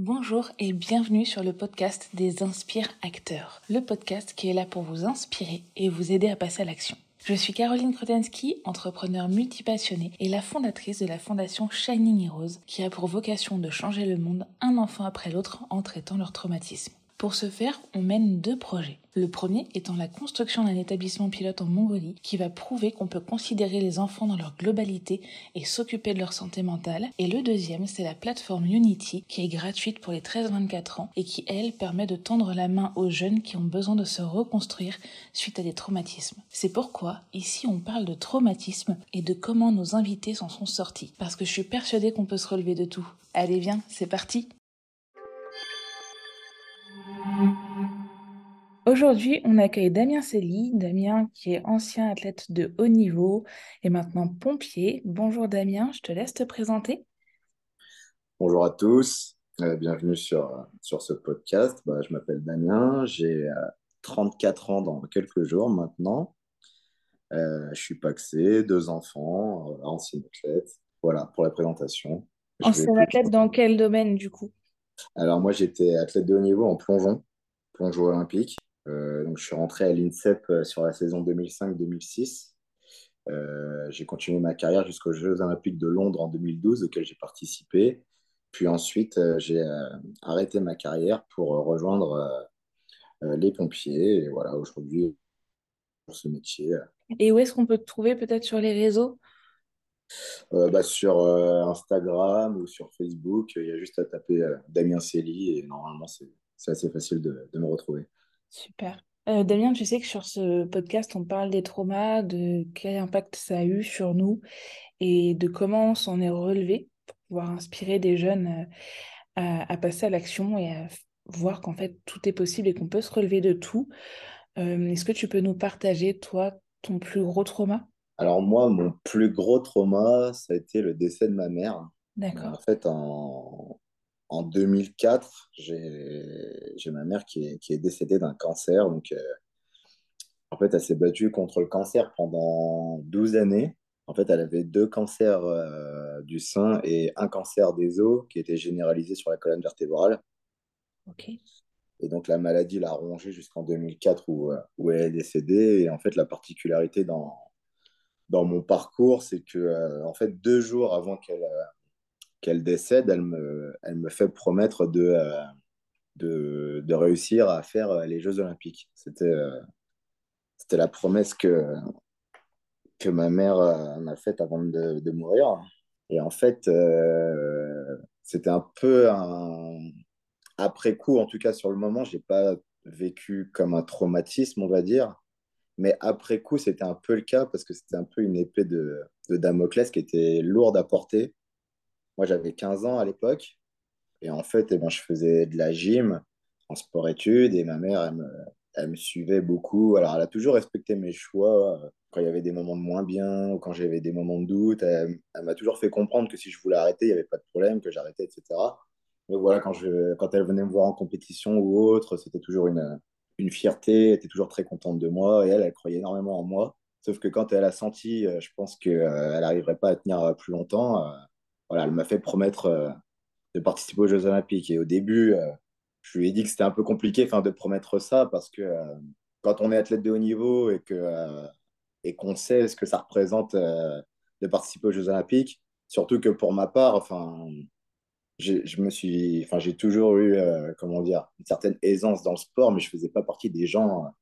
Bonjour et bienvenue sur le podcast des Inspire Acteurs, le podcast qui est là pour vous inspirer et vous aider à passer à l'action. Je suis Caroline Krotensky, entrepreneur multipassionnée et la fondatrice de la fondation Shining Heroes qui a pour vocation de changer le monde un enfant après l'autre en traitant leur traumatisme. Pour ce faire, on mène deux projets. Le premier étant la construction d'un établissement pilote en Mongolie qui va prouver qu'on peut considérer les enfants dans leur globalité et s'occuper de leur santé mentale. Et le deuxième, c'est la plateforme Unity qui est gratuite pour les 13-24 ans et qui, elle, permet de tendre la main aux jeunes qui ont besoin de se reconstruire suite à des traumatismes. C'est pourquoi, ici, on parle de traumatisme et de comment nos invités s'en sont sortis. Parce que je suis persuadée qu'on peut se relever de tout. Allez, viens, c'est parti! Aujourd'hui, on accueille Damien Célie, Damien qui est ancien athlète de haut niveau et maintenant pompier. Bonjour Damien, je te laisse te présenter. Bonjour à tous, euh, bienvenue sur, sur ce podcast. Bah, je m'appelle Damien, j'ai 34 euh, ans dans quelques jours maintenant. Euh, je suis paxé, deux enfants, ancien athlète. Voilà pour la présentation. Ancien athlète dans quel domaine du coup? Alors moi j'étais athlète de haut niveau en plongeon, plongeon olympique. Euh, donc, je suis rentré à l'INSEP euh, sur la saison 2005-2006. Euh, j'ai continué ma carrière jusqu'aux Jeux Olympiques de Londres en 2012, auxquels j'ai participé. Puis ensuite, j'ai arrêté ma carrière pour rejoindre les pompiers. Et voilà, aujourd'hui, pour ce métier. Et où est-ce qu'on peut te trouver peut-être sur les réseaux? Bah, Sur Instagram ou sur Facebook. Il y a juste à taper Damien Célie et normalement, c'est assez facile de, de me retrouver. Super. Euh, Damien, tu sais que sur ce podcast, on parle des traumas, de quel impact ça a eu sur nous et de comment on s'en est relevé pour pouvoir inspirer des jeunes euh, à, passer à l'action et à voir qu'en fait tout est possible et qu'on peut se relever de tout. Euh, est-ce que tu peux nous partager, toi, ton plus gros trauma? Alors moi, mon plus gros trauma, ça a été le décès de ma mère. D'accord. En fait, en, en 2004, j'ai ma mère qui est, qui est décédée d'un cancer. Donc, euh, en fait, elle s'est battue contre le cancer pendant 12 années. En fait, elle avait deux cancers euh, du sein et un cancer des os qui était généralisé sur la colonne vertébrale. Ok. Et donc, la maladie l'a rongée jusqu'en 2004 où, euh, où elle est décédée. Et en fait, la particularité dans, dans mon parcours, c'est que, en fait, deux jours avant qu'elle qu'elle décède, elle me, fait promettre de, euh, réussir à faire euh, les Jeux Olympiques. C'était euh, la promesse que, ma mère m'a faite avant de, mourir. Et en fait, c'était un peu un... Après coup, en tout cas sur le moment, je n'ai pas vécu comme un traumatisme, on va dire. Mais après coup, c'était un peu le cas parce que c'était un peu une épée de Damoclès qui était lourde à porter moi, j'avais 15 ans à l'époque. Et en fait, eh ben, je faisais de la gym en sport-études et ma mère, elle me, elle me, suivait beaucoup. Alors, elle a toujours respecté mes choix euh, quand il y avait des moments de moins bien ou quand j'avais des moments de doute. Elle, m'a toujours fait comprendre que si je voulais arrêter, il n'y avait pas de problème, que j'arrêtais, etc. Mais voilà, quand, je, quand elle venait me voir en compétition ou autre, c'était toujours une, une fierté. Elle était toujours très contente de moi et elle, elle croyait énormément en moi. Sauf que quand elle a senti, euh, je pense qu'elle euh, n'arriverait pas à tenir plus longtemps, voilà, elle m'a fait promettre euh, de participer aux Jeux Olympiques. Et au début, euh, je lui ai dit que c'était un peu compliqué de promettre ça parce que euh, quand on est athlète de haut niveau et qu'on sait ce que ça représente de participer aux Jeux Olympiques, surtout que pour ma part, enfin, j'ai toujours eu, comment dire, une certaine aisance dans le sport, mais je faisais pas partie des gens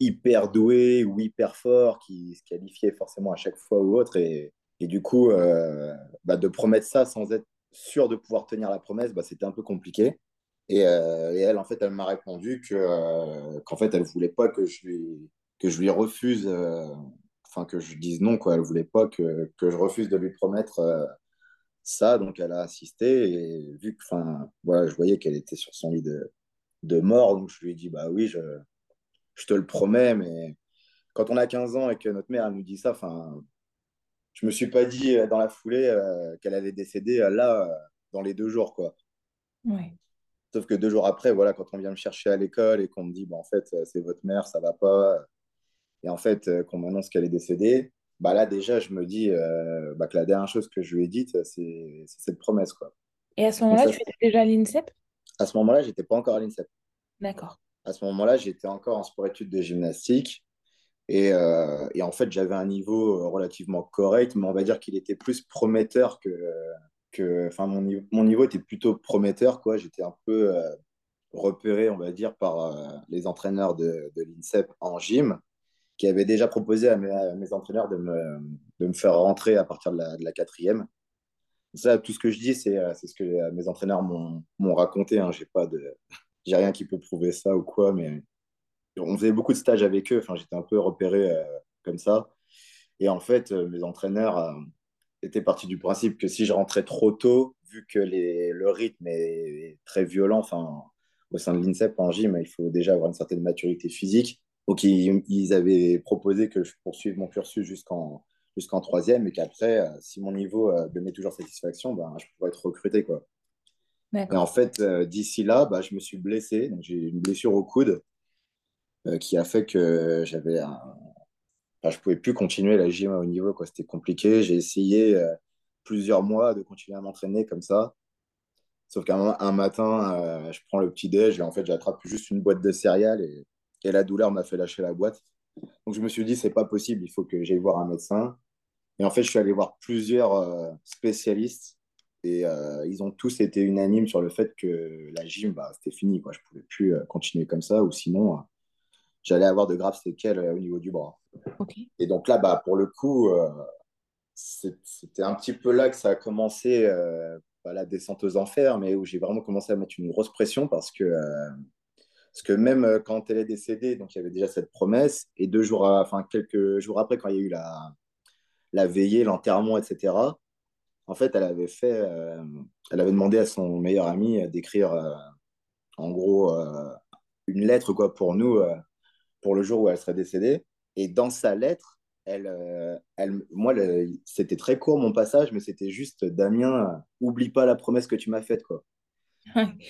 hyper doués ou hyper forts qui se qualifiaient forcément à chaque fois ou autre. Et, et du coup, euh, bah, de promettre ça sans être sûr de pouvoir tenir la promesse, bah, c'était un peu compliqué. Et, euh, elle, en fait, elle m'a répondu que, euh, qu'en fait, elle ne voulait pas que je lui, que je lui refuse, enfin, que je dise non, quoi. Elle voulait pas que, que, je refuse de lui promettre ça. Donc, elle a assisté. Et vu que, enfin, voilà, je voyais qu'elle était sur son lit de, de mort, donc je lui ai dit, bah oui, je, je te le promets, mais quand on a 15 ans et que notre mère elle nous dit ça, enfin, je me suis pas dit euh, dans la foulée euh, qu'elle allait décéder euh, là, dans les deux jours, quoi. Ouais. Sauf que deux jours après, voilà, quand on vient me chercher à l'école et qu'on me dit, bah, en fait, c'est votre mère, ça va pas, et en fait, qu'on m'annonce qu'elle est décédée, bah là, déjà, je me dis euh, bah, que la dernière chose que je lui ai dite, c'est cette promesse, quoi. Et à ce moment-là, tu étais déjà à l'INSEP? À ce moment-là, j'étais pas encore à l'INSEP. D'accord. À ce moment-là, j'étais encore en sport-études de gymnastique. Et, euh, et en fait, j'avais un niveau relativement correct, mais on va dire qu'il était plus prometteur que. enfin, mon, niveau, était plutôt prometteur, quoi. J'étais un peu euh, repéré, on va dire, par euh, les entraîneurs de, de l'INSEP en gym, qui avaient déjà proposé à mes, entraîneurs de me, faire rentrer à partir de la, de la quatrième. Ça, tout ce que je dis, c'est ce que mes entraîneurs m'ont raconté. Hein. J'ai pas rien qui peut prouver ça ou quoi, mais on faisait beaucoup de stages avec eux. Enfin, j'étais un peu repéré euh, comme ça. Et en fait, euh, mes entraîneurs euh, étaient partis du principe que si je rentrais trop tôt, vu que les, le rythme est très violent, enfin, au sein de l'INSEP en gym, il faut déjà avoir une certaine maturité physique. Donc, ils, ils avaient proposé que je poursuive mon cursus jusqu'en jusqu'en troisième et qu'après, si mon niveau donnait toujours satisfaction, ben, je pourrais être recruté. Quoi. Et en fait, d'ici là, bah, je me suis blessé. J'ai une blessure au coude qui a fait que j'avais un... enfin, je pouvais plus continuer la gym à haut niveau. Quoi. C'était compliqué. J'ai essayé euh, plusieurs mois de continuer à m'entraîner comme ça. Sauf qu'un un matin, euh, je prends le petit déj et en fait, j'attrape juste une boîte de céréales et, et la douleur m'a fait lâcher la boîte. Donc, je me suis dit, c'est pas possible, il faut que j'aille voir un médecin. Et en fait, je suis allé voir plusieurs euh, spécialistes et euh, ils ont tous été unanimes sur le fait que la gym, bah, c'était fini. Quoi. Je pouvais plus euh, continuer comme ça ou sinon, j'allais avoir de graves séquelles au niveau du bras. Okay. Et donc là, bah, pour le coup, c'était un petit peu là que ça a commencé pas la descente aux enfers, mais où j'ai vraiment commencé à mettre une grosse pression parce que parce que même quand elle est décédée, donc il y avait déjà cette promesse, et deux jours, enfin quelques jours après, quand il y a eu la, la veillée, l'enterrement, etc., en fait, elle avait fait, euh, elle avait demandé à son meilleur ami d'écrire, euh, en gros, euh, une lettre quoi pour nous, pour le jour où elle serait décédée. Et dans sa lettre, elle, elle, moi, c'était très court mon passage, mais c'était juste Damien, oublie pas la promesse que tu m'as faite, quoi.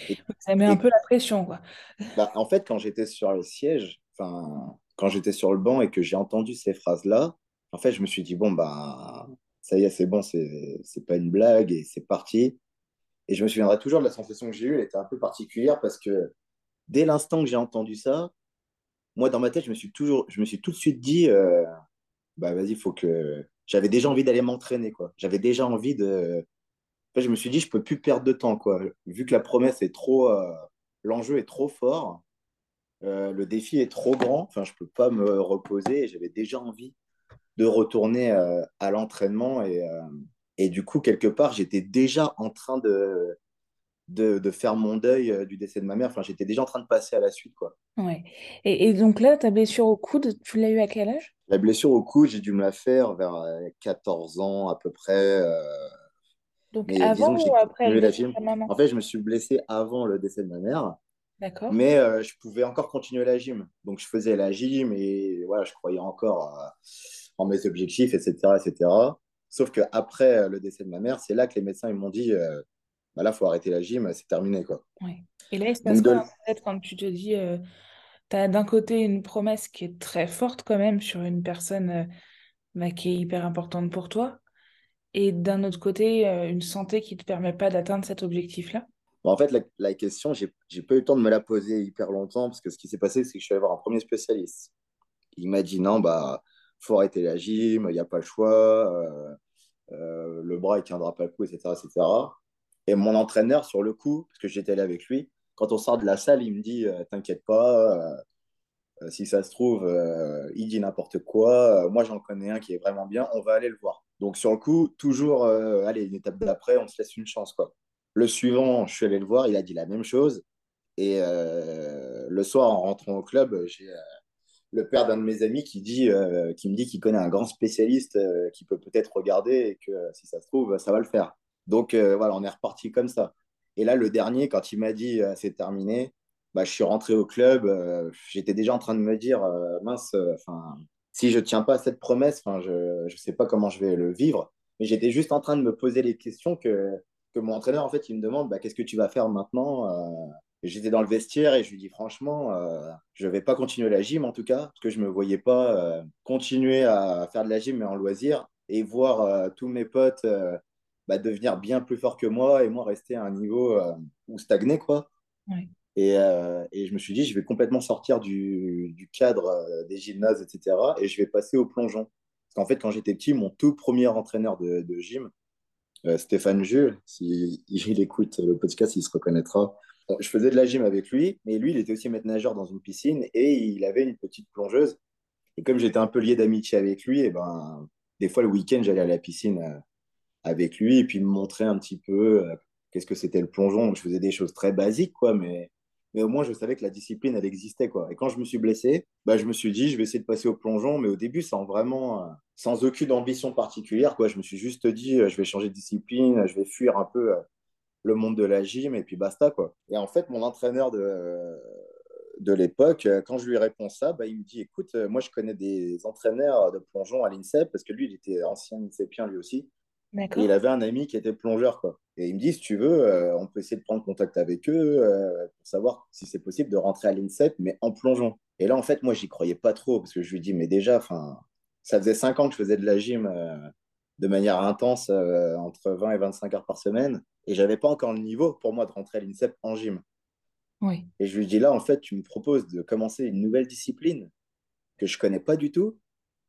Et, ça met un peu la pression, quoi. Bah, en fait, quand j'étais sur le siège, enfin, quand j'étais sur le banc et que j'ai entendu ces phrases-là, en fait, je me suis dit, bon, bah, ça y est, c'est bon, c'est pas une blague et c'est parti. Et je me souviendrai toujours de la sensation que j'ai eue, elle était un peu particulière parce que dès l'instant que j'ai entendu ça, moi, dans ma tête, je me suis, toujours, je me suis tout de suite dit, euh, bah, vas-y, faut que. J'avais déjà envie d'aller m'entraîner, quoi. J'avais déjà envie de. Fait, je me suis dit, je peux plus perdre de temps, quoi. Vu que la promesse est trop. Euh, l'enjeu est trop fort, euh, le défi est trop grand, enfin, je peux pas me reposer. J'avais déjà envie de retourner à l'entraînement. Et, et du coup, quelque part, j'étais déjà en train de, de, de, faire mon deuil euh, du décès de ma mère. Enfin, j'étais déjà en train de passer à la suite. Quoi. Ouais. Et, et donc là, ta blessure au coude, tu l'as eu à quel âge? La blessure au coude, j'ai dû me la faire vers 14 ans à peu près. Euh... Donc Mais avant ou après le décès de ta maman? En fait, je me suis blessé avant le décès de ma mère. D'accord. Mais euh, je pouvais encore continuer la gym. Donc, je faisais la gym et voilà, je croyais encore en mes objectifs, etc. etc. Sauf qu'après euh, le décès de ma mère, c'est là que les médecins ils m'ont dit euh, bah là, il faut arrêter la gym, c'est terminé. Quoi. Ouais. Et là, il se passe quoi, de... quand tu te dis, euh, tu as d'un côté une promesse qui est très forte quand même sur une personne euh, bah, qui est hyper importante pour toi, et d'un autre côté, euh, une santé qui ne te permet pas d'atteindre cet objectif-là? Bon, En fait, la, la question, j'ai pas eu le temps de me la poser hyper longtemps, parce que ce qui s'est passé, c'est que je suis allé voir un premier spécialiste. Il m'a dit non, bah faut arrêter la gym, il n'y a pas le choix, euh, le bras, il ne tiendra pas le coup, etc., etc. Et mon entraîneur, sur le coup, parce que j'étais allé avec lui, quand on sort de la salle, il me dit euh, T'inquiète pas, euh, si ça se trouve, euh, il dit n'importe quoi. moi, j'en connais un qui est vraiment bien, on va aller le voir. Donc, sur le coup, toujours, allez, une étape d'après, on se laisse une chance. Quoi. Le suivant, je suis allé le voir, il a dit la même chose. Et le soir, en rentrant au club, j'ai le père d'un de mes amis qui, dit, euh, qui me dit qu'il connaît un grand spécialiste euh, qui peut peut-être regarder et que si ça se trouve, ça va le faire. Donc euh, voilà, on est reparti comme ça. Et là, le dernier, quand il m'a dit c'est terminé, bah, je suis rentré au club. J'étais déjà en train de me dire mince, si je tiens pas à cette promesse, je ne sais pas comment je vais le vivre. Mais j'étais juste en train de me poser les questions que, que mon entraîneur, en fait, il me demande bah, qu'est-ce que tu vas faire maintenant J'étais dans le vestiaire et je lui dis franchement, euh, je ne vais pas continuer la gym en tout cas, parce que je ne me voyais pas euh, continuer à faire de la gym mais en loisir et voir euh, tous mes potes euh, bah, devenir bien plus forts que moi et moi rester à un niveau où stagner quoi. Et, et, je me suis dit, je vais complètement sortir du, du cadre des gymnases, etc. Et je vais passer au plongeon. Parce qu'en fait, quand j'étais petit, mon tout premier entraîneur de, de gym, Stéphane Jules, s'il il écoute le podcast, il se reconnaîtra. Je faisais de la gym avec lui, mais lui, il était aussi maître nageur dans une piscine et il avait une petite plongeuse. Et comme j'étais un peu lié d'amitié avec lui, et ben, des fois le week-end, j'allais à la piscine euh, avec lui et puis me montrer un petit peu euh, qu'est-ce que c'était le plongeon. Je faisais des choses très basiques, quoi, mais, mais au moins je savais que la discipline, elle existait, quoi. Et quand je me suis blessé, bah, je me suis dit, je vais essayer de passer au plongeon, mais au début, sans vraiment, euh, sans aucune ambition particulière, quoi. Je me suis juste dit, je vais changer de discipline, je vais fuir un peu le monde de la gym et puis basta, quoi. Et en fait, mon entraîneur de de l'époque, euh, quand je lui réponds ça, bah, il me dit écoute, euh, moi je connais des entraîneurs de plongeon à l'INSEP parce que lui, il était ancien INSEPien lui aussi. Et il avait un ami qui était plongeur. Quoi. Et il me dit si tu veux, euh, on peut essayer de prendre contact avec eux pour savoir si c'est possible de rentrer à l'INSEP, mais en plongeon. Et là, en fait, moi, j'y croyais pas trop parce que je lui dis mais déjà, ça faisait cinq ans que je faisais de la gym de manière intense, entre 20 et 25 heures par semaine, et j'avais pas encore le niveau pour moi de rentrer à l'INSEP en gym. Et je lui dis là, en fait, tu me proposes de commencer une nouvelle discipline que je connais pas du tout,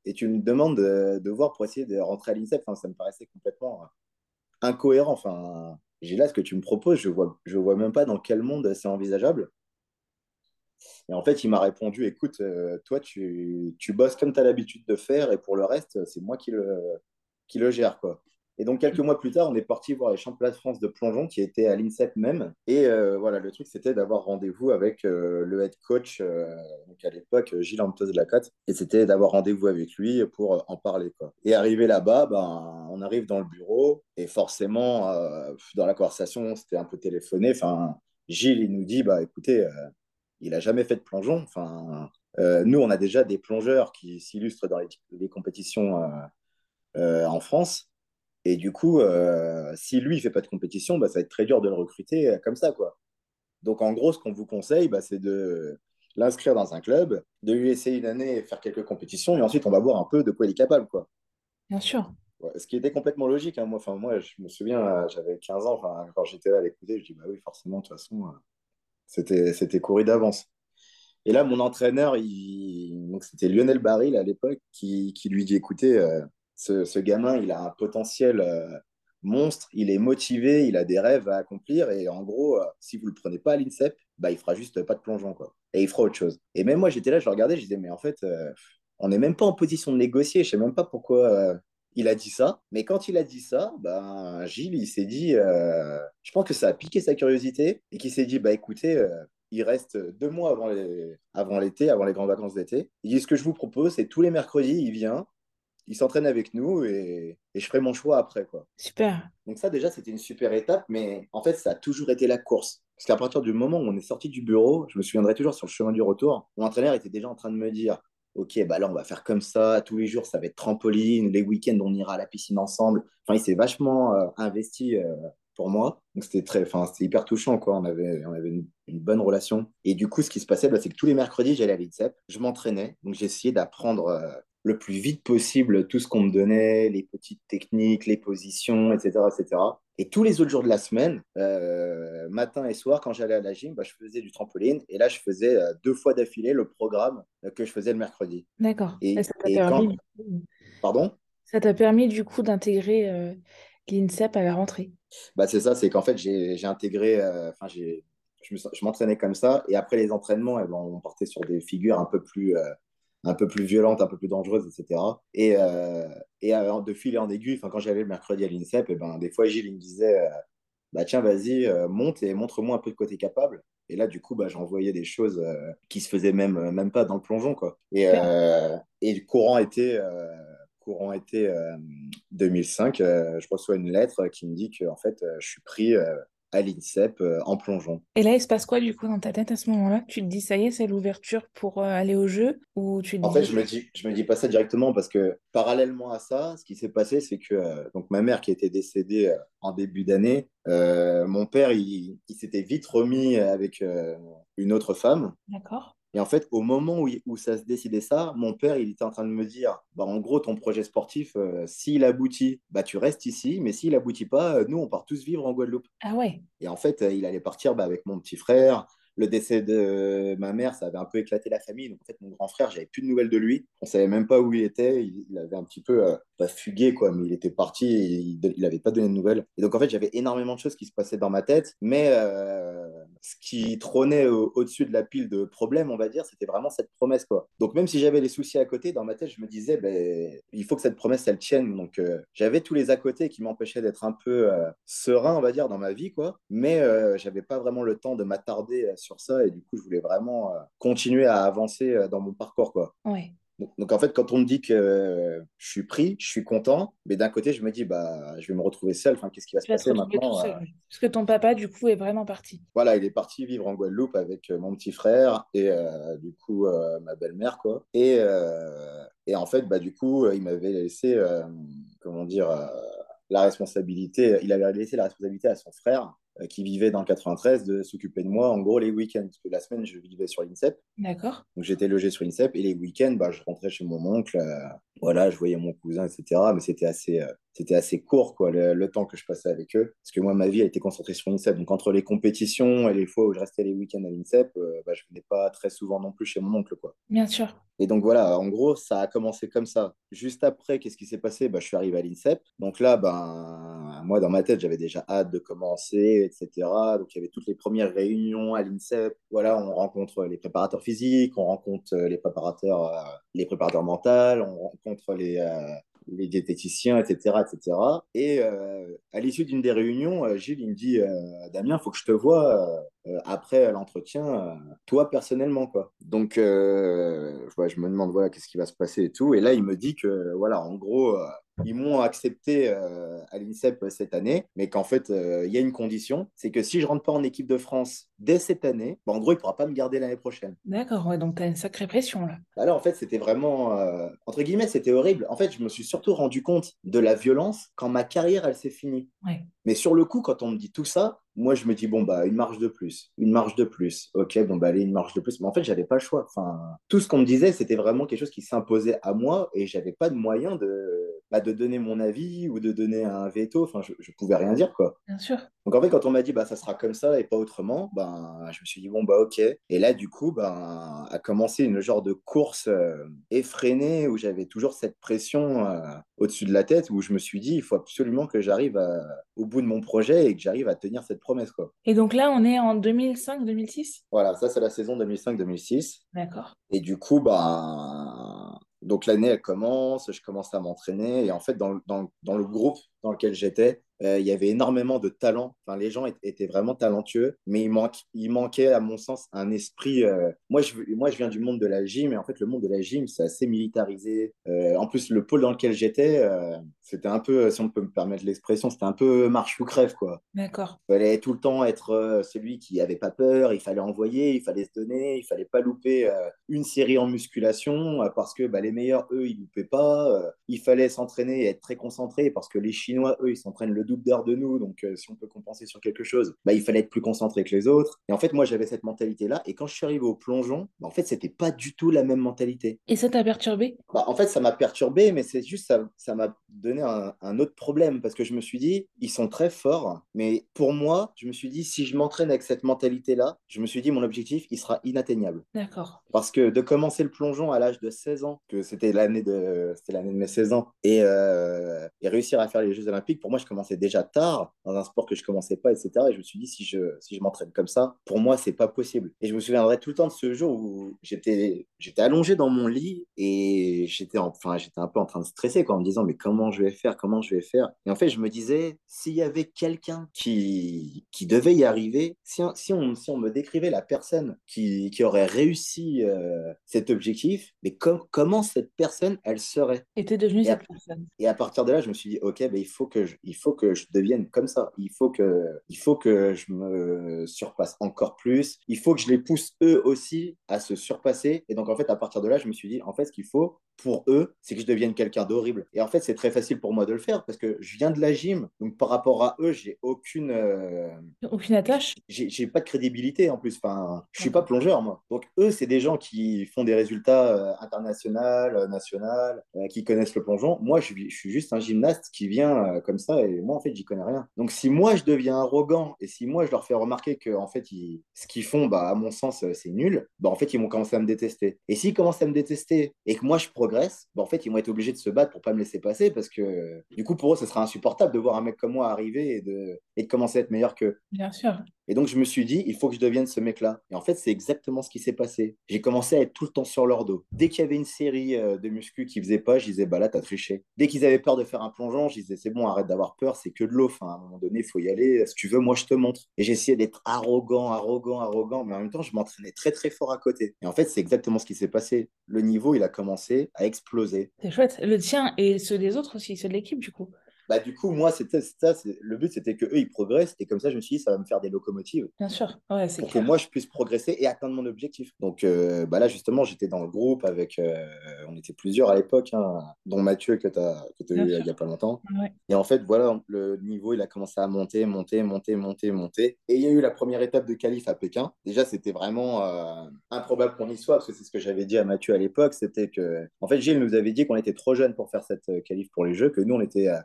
et tu me demandes de, voir pour essayer de rentrer à l'INSEP. Enfin, ça me paraissait complètement euh, incohérent. Enfin, j'ai là ce que tu me proposes, je vois, je vois même pas dans quel monde c'est envisageable. Et en fait, il m'a répondu, écoute, euh, toi, tu, tu bosses comme tu as l'habitude de faire, et pour le reste, c'est moi qui le, qui le gère, quoi. Et donc, quelques mois plus tard, on est parti voir les championnats de France de plongeon qui étaient à l'INSEP même. Et euh, voilà, le truc, c'était d'avoir rendez-vous avec euh, le head coach, euh, à l'époque, Gilles Antos de la Cote. Et c'était d'avoir rendez-vous avec lui pour en parler. Et arrivé là-bas, ben, on arrive dans le bureau. Et forcément, dans la conversation, c'était un peu téléphoné. Enfin, Gilles, il nous dit bah, écoutez, il n'a jamais fait de plongeon. Enfin, nous, on a déjà des plongeurs qui s'illustrent dans les compétitions en France. Et du coup, euh, si lui, il fait pas de compétition, bah, ça va être très dur de le recruter euh, comme ça. quoi. Donc, en gros, ce qu'on vous conseille, bah, c'est de l'inscrire dans un club, de lui essayer une année, faire quelques compétitions, et ensuite, on va voir un peu de quoi il est capable. Quoi. Bien sûr. ce qui était complètement logique. Hein. Moi, moi, je me souviens, euh, j'avais 15 ans, quand j'étais là à l'écouter, je dis, bah oui, forcément, de toute façon, c'était, couru d'avance. Et là, mon entraîneur, il... c'était Lionel Baril à l'époque, qui, qui, lui dit, écoutez, ce, gamin, il a un potentiel euh, monstre, il est motivé, il a des rêves à accomplir. Et en gros, euh, si vous le prenez pas à l'INSEP, bah, il fera juste pas de plongeon. Quoi. Et il fera autre chose. Et même moi, j'étais là, je regardais, je disais, mais en fait, euh, on n'est même pas en position de négocier. Je sais même pas pourquoi il a dit ça. Mais quand il a dit ça, ben, Gilles, il s'est dit, je pense que ça a piqué sa curiosité et qu'il s'est dit, bah écoutez, il reste deux mois avant, les, avant l'été, avant les grandes vacances d'été. Il dit, ce que je vous propose, c'est tous les mercredis, il vient, il s'entraîne avec nous et, je ferai mon choix après. Quoi. Super. Donc ça déjà, c'était une super étape, mais en fait, ça a toujours été la course. Parce qu'à partir du moment où on est sorti du bureau, je me souviendrai toujours sur le chemin du retour, mon entraîneur était déjà en train de me dire, OK, bah là, on va faire comme ça, tous les jours, ça va être trampoline, les week-ends, on ira à la piscine ensemble. Enfin, il s'est vachement euh, investi euh, pour moi. Donc c'était très, enfin, c'était hyper touchant, quoi. On avait, on avait une, bonne relation. Et du coup, ce qui se passait, bah, c'est que tous les mercredis, j'allais à l'INSEP, je m'entraînais, donc j'essayais d'apprendre euh, le plus vite possible tout ce qu'on me donnait, les petites techniques, les positions, etc. etc. Et tous les autres jours de la semaine, euh, matin et soir, quand j'allais à la gym, bah, je faisais du trampoline. Et là, je faisais euh, deux fois d'affilée le programme euh, que je faisais le mercredi. D'accord. Et, ça t'a permis... Pardon? Ça t'a permis du coup d'intégrer l'INSEP à la rentrée? Bah, c'est ça, c'est qu'en fait, j'ai intégré, enfin, j'ai je m'entraînais comme ça. Et après les entraînements, eh ben, on partait sur des figures un peu plus, un peu plus violente, un peu plus dangereuse, etc. Et, euh, et de fil en aiguille, quand j'allais le mercredi à l'INSEP, et eh ben, des fois, Gilles me disait euh, bah, Tiens, vas-y, euh, monte et montre-moi un peu de côté capable. Et là, du coup, bah, j'envoyais des choses qui se faisaient même, même pas dans le plongeon. Quoi. Et, et courant été, courant été 2005, je reçois une lettre qui me dit que en fait, je suis pris à l'INSEP euh, en plongeon. Et là, il se passe quoi du coup dans ta tête à ce moment-là? Tu te dis ça y est, c'est l'ouverture pour euh, aller au jeu? Ou tu En fait, je me dis, je me dis pas ça directement parce que parallèlement à ça, ce qui s'est passé, c'est que euh, donc ma mère qui était décédée en début d'année, mon père il, il s'était vite remis avec une autre femme. D'accord. Et en fait, au moment où, où ça se décidait ça, mon père, il était en train de me dire, bah, en gros, ton projet sportif, euh, s'il aboutit, bah, tu restes ici, mais s'il aboutit pas, euh, nous, on part tous vivre en Guadeloupe. Ah ouais. Et en fait, euh, il allait partir bah, avec mon petit frère, le décès de ma mère, ça avait un peu éclaté la famille. Donc, en fait, mon grand frère, j'avais plus de nouvelles de lui. On savait même pas où il était. Il, il avait un petit peu pas fugué, quoi, mais il était parti et il, il avait pas donné de nouvelles. Et donc, en fait, j'avais énormément de choses qui se passaient dans ma tête. Mais ce qui trônait au- au-dessus de la pile de problèmes, on va dire, c'était vraiment cette promesse, quoi. Donc, même si j'avais les soucis à côté, dans ma tête, je me disais, ben, il faut que cette promesse, elle tienne. Donc, euh, j'avais tous les à côté qui m'empêchaient d'être un peu euh, serein, on va dire, dans ma vie, quoi. Mais euh, j'avais pas vraiment le temps de m'attarder euh, sur ça et du coup, je voulais vraiment continuer à avancer dans mon parcours, quoi. Donc, donc, en fait, quand on me dit que je suis pris, je suis content, mais d'un côté, je me dis, bah, je vais me retrouver seul. Enfin, qu'est-ce qui va se Tu passer maintenant? seul. Euh, oui. Parce que ton papa, du coup, est vraiment parti. voilà, il est parti vivre en Guadeloupe avec euh, mon petit frère et euh, du coup euh, ma belle-mère, quoi. Et, euh, et en fait, bah, du coup, il m'avait laissé, comment dire, la responsabilité, il avait laissé la responsabilité à son frère qui vivait dans le 93 de s'occuper de moi, en gros, les week-ends. Parce que la semaine, je vivais sur l'INSEP. D'accord. Donc j'étais logé sur l'INSEP et les week-ends, bah, je rentrais chez mon oncle. euh, voilà, je voyais mon cousin, etc. Mais c'était assez, euh, c'était assez court, quoi, le, le temps que je passais avec eux. Parce que moi, ma vie a été concentrée sur l'INSEP. Donc entre les compétitions et les fois où je restais les week-ends à l'INSEP, euh, bah, je venais pas très souvent non plus chez mon oncle, quoi. Bien sûr. Et donc voilà, en gros, ça a commencé comme ça. Juste après, qu'est-ce qui s'est passé? Bah, Je suis arrivé à l'INSEP. Donc là, ben, moi, dans ma tête, j'avais déjà hâte de commencer, etc. Donc il y avait toutes les premières réunions à l'INSEP. Voilà, on rencontre les préparateurs physiques, on rencontre euh, les préparateurs, euh, les préparateurs mentaux, on rencontre les, euh, les diététiciens, etc. etc. Et euh, à l'issue d'une des réunions, euh, Gilles, il me dit euh, Damien, il faut que je te vois après l'entretien, euh, toi personnellement. quoi. Donc, euh, ouais, je me demande voilà, qu'est-ce qui va se passer et tout. Et là, il me dit que, voilà, en gros, euh, ils m'ont accepté euh, à l'INSEP cette année, mais qu'en fait, euh, il y a une condition c'est que si je rentre pas en équipe de France dès cette année, bah, en gros, il pourra pas me garder l'année prochaine. D'accord. Ouais, donc, tu as une sacrée pression là. Bah là, en fait, c'était vraiment, euh, entre guillemets, c'était horrible. En fait, je me suis surtout rendu compte de la violence quand ma carrière, elle s'est finie. Ouais. Mais sur le coup, quand on me dit tout ça, moi, je me dis, bon, bah, une marche de plus, une marche de plus. Ok, bon, bah, allez, une marche de plus. Mais en fait, j'avais pas le choix. Enfin, tout ce qu'on me disait, c'était vraiment quelque chose qui s'imposait à moi et j'avais pas de moyen de, bah, de donner mon avis ou de donner un veto. Enfin, je, je pouvais rien dire, quoi. Bien sûr. Donc en fait, quand on m'a dit bah ça sera comme ça et pas autrement, ben je me suis dit bon bah ok. Et là du coup, ben a commencé une genre de course euh, effrénée où j'avais toujours cette pression euh, au-dessus de la tête où je me suis dit il faut absolument que j'arrive au bout de mon projet et que j'arrive à tenir cette promesse quoi. Et donc là, on est en 2005-2006? Voilà, ça c'est la saison 2005-2006. D'accord. Et du coup, bah, donc l'année, elle commence, je commence à m'entraîner. Et en fait, dans, le- dans, dans le groupe dans lequel j'étais, euh, il y avait énormément de talent. Enfin, les gens étaient, vraiment talentueux, mais il, manque, il manquait, à mon sens, un esprit. euh, Moi, je, moi, je viens du monde de la gym, et en fait, le monde de la gym, c'est assez militarisé. Euh, en plus, le pôle dans lequel j'étais, c'était un peu, si on peut me permettre l'expression, c'était un peu marche ou crève, quoi. D'accord. Il fallait tout le temps être celui qui avait pas peur, il fallait envoyer, il fallait se donner, il fallait pas louper une série en musculation parce que bah, les meilleurs, eux, ils loupaient pas. il fallait s'entraîner et être très concentré parce que les Chinois, eux, ils s'entraînent le double d'heures de nous. Donc, euh, si on peut compenser sur quelque chose, bah, il fallait être plus concentré que les autres. Et en fait, moi, j'avais cette mentalité-là. Et quand je suis arrivé au plongeon, bah, en fait, c'était pas du tout la même mentalité. Et ça t'a perturbé? Bah, en fait, ça m'a perturbé, mais c'est juste ça, ça m'a donné un, un autre problème parce que je me suis dit, ils sont très forts, mais pour moi, je me suis dit, si je m'entraîne avec cette mentalité-là, je me suis dit, mon objectif, il sera inatteignable. D'accord. Parce que de commencer le plongeon à l'âge de 16 ans, que c'était l'année de, l'année de mes 16 ans, et, euh, et réussir à faire les Jeux Olympiques, pour moi, je commençais déjà tard dans un sport que je commençais pas, etc. Et je me suis dit, si je, si je m'entraîne comme ça, pour moi, c'est pas possible. Et je me souviendrai tout le temps de ce jour où j'étais, j'étais allongé dans mon lit et j'étais, enfin, j'étais un peu en train de stresser, quoi, en me disant, mais comment je vais faire, comment je vais faire? Et en fait, je me disais, s'il y avait quelqu'un qui, qui devait y arriver, si, on- si, on, si on me décrivait la personne qui, qui aurait réussi euh, cet objectif, mais com- comment cette personne, elle serait? Et t'es devenu Et cette après- personne. et à partir de là, je me suis dit, OK, ben, il, faut que je, il faut que je devienne comme ça. Il faut, que, il faut que je me surpasse encore plus. Il faut que je les pousse eux aussi à se surpasser. Et donc, en fait, à partir de là, je me suis dit, en fait, ce qu'il faut, pour eux, c'est que je devienne quelqu'un d'horrible. Et en fait, c'est très facile pour moi de le faire parce que je viens de la gym. Donc, par rapport à eux, j'ai aucune. euh, Aucune attache j'ai pas de crédibilité en plus. Enfin, je suis pas plongeur, moi. Donc, eux, c'est des gens qui font des résultats euh, internationaux, euh, nationaux, qui connaissent le plongeon. Moi, je, suis- je suis juste un gymnaste qui vient comme ça et moi, en fait, j'y connais rien. Donc, si moi, je deviens arrogant et si moi, je leur fais remarquer que, en fait, ils- ce qu'ils font, bah, à mon sens, c'est nul, bah, en fait, ils vont commencer à me détester. Et s'ils commencent à me détester et que moi, je bah, en fait, ils vont être obligés de se battre pour pas me laisser passer parce que, du coup, pour eux, ce sera insupportable de voir un mec comme moi arriver et de, et de commencer à être meilleur qu'eux. Bien sûr. Et donc, je me suis dit, il faut que je devienne ce mec-là. Et en fait, c'est exactement ce qui s'est passé. J'ai commencé à être tout le temps sur leur dos. Dès qu'il y avait une série euh, de muscu qui faisait pas, je disais, bah là, t'as triché. Dès qu'ils avaient peur de faire un plongeon, je disais, c'est bon, arrête d'avoir peur, c'est que de l'eau. Enfin, à un moment donné, il faut y aller. Si tu veux, moi, je te montre. Et j'essayais d'être arrogant, arrogant, arrogant, mais en même temps, je m'entraînais très, très fort à côté. Et en fait, c'est exactement ce qui s'est passé. Le niveau, il a commencé à exploser. C'est chouette. Le tien et ceux des autres aussi, ceux de l'équipe, du coup. Bah, du coup, moi, c'était ça. Le but, c'était que eux, ils progressent. Et comme ça, je me suis dit, ça va me faire des locomotives. Bien sûr. Ouais, pour que moi je puisse progresser et atteindre mon objectif. Donc euh, bah là justement j'étais dans le groupe avec, euh, on était plusieurs à l'époque, hein, dont Mathieu que tu as, que Bien eu sûr. il n'y a pas longtemps. Ouais. Et en fait voilà, le niveau il a commencé à monter, monter, monter, monter, monter. Et il y a eu la première étape de qualif à Pékin. Déjà c'était vraiment euh, improbable qu'on y soit parce que c'est ce que j'avais dit à Mathieu à l'époque, c'était que en fait Gilles nous avait dit qu'on était trop jeunes pour faire cette euh, qualif pour les Jeux, que nous on était euh,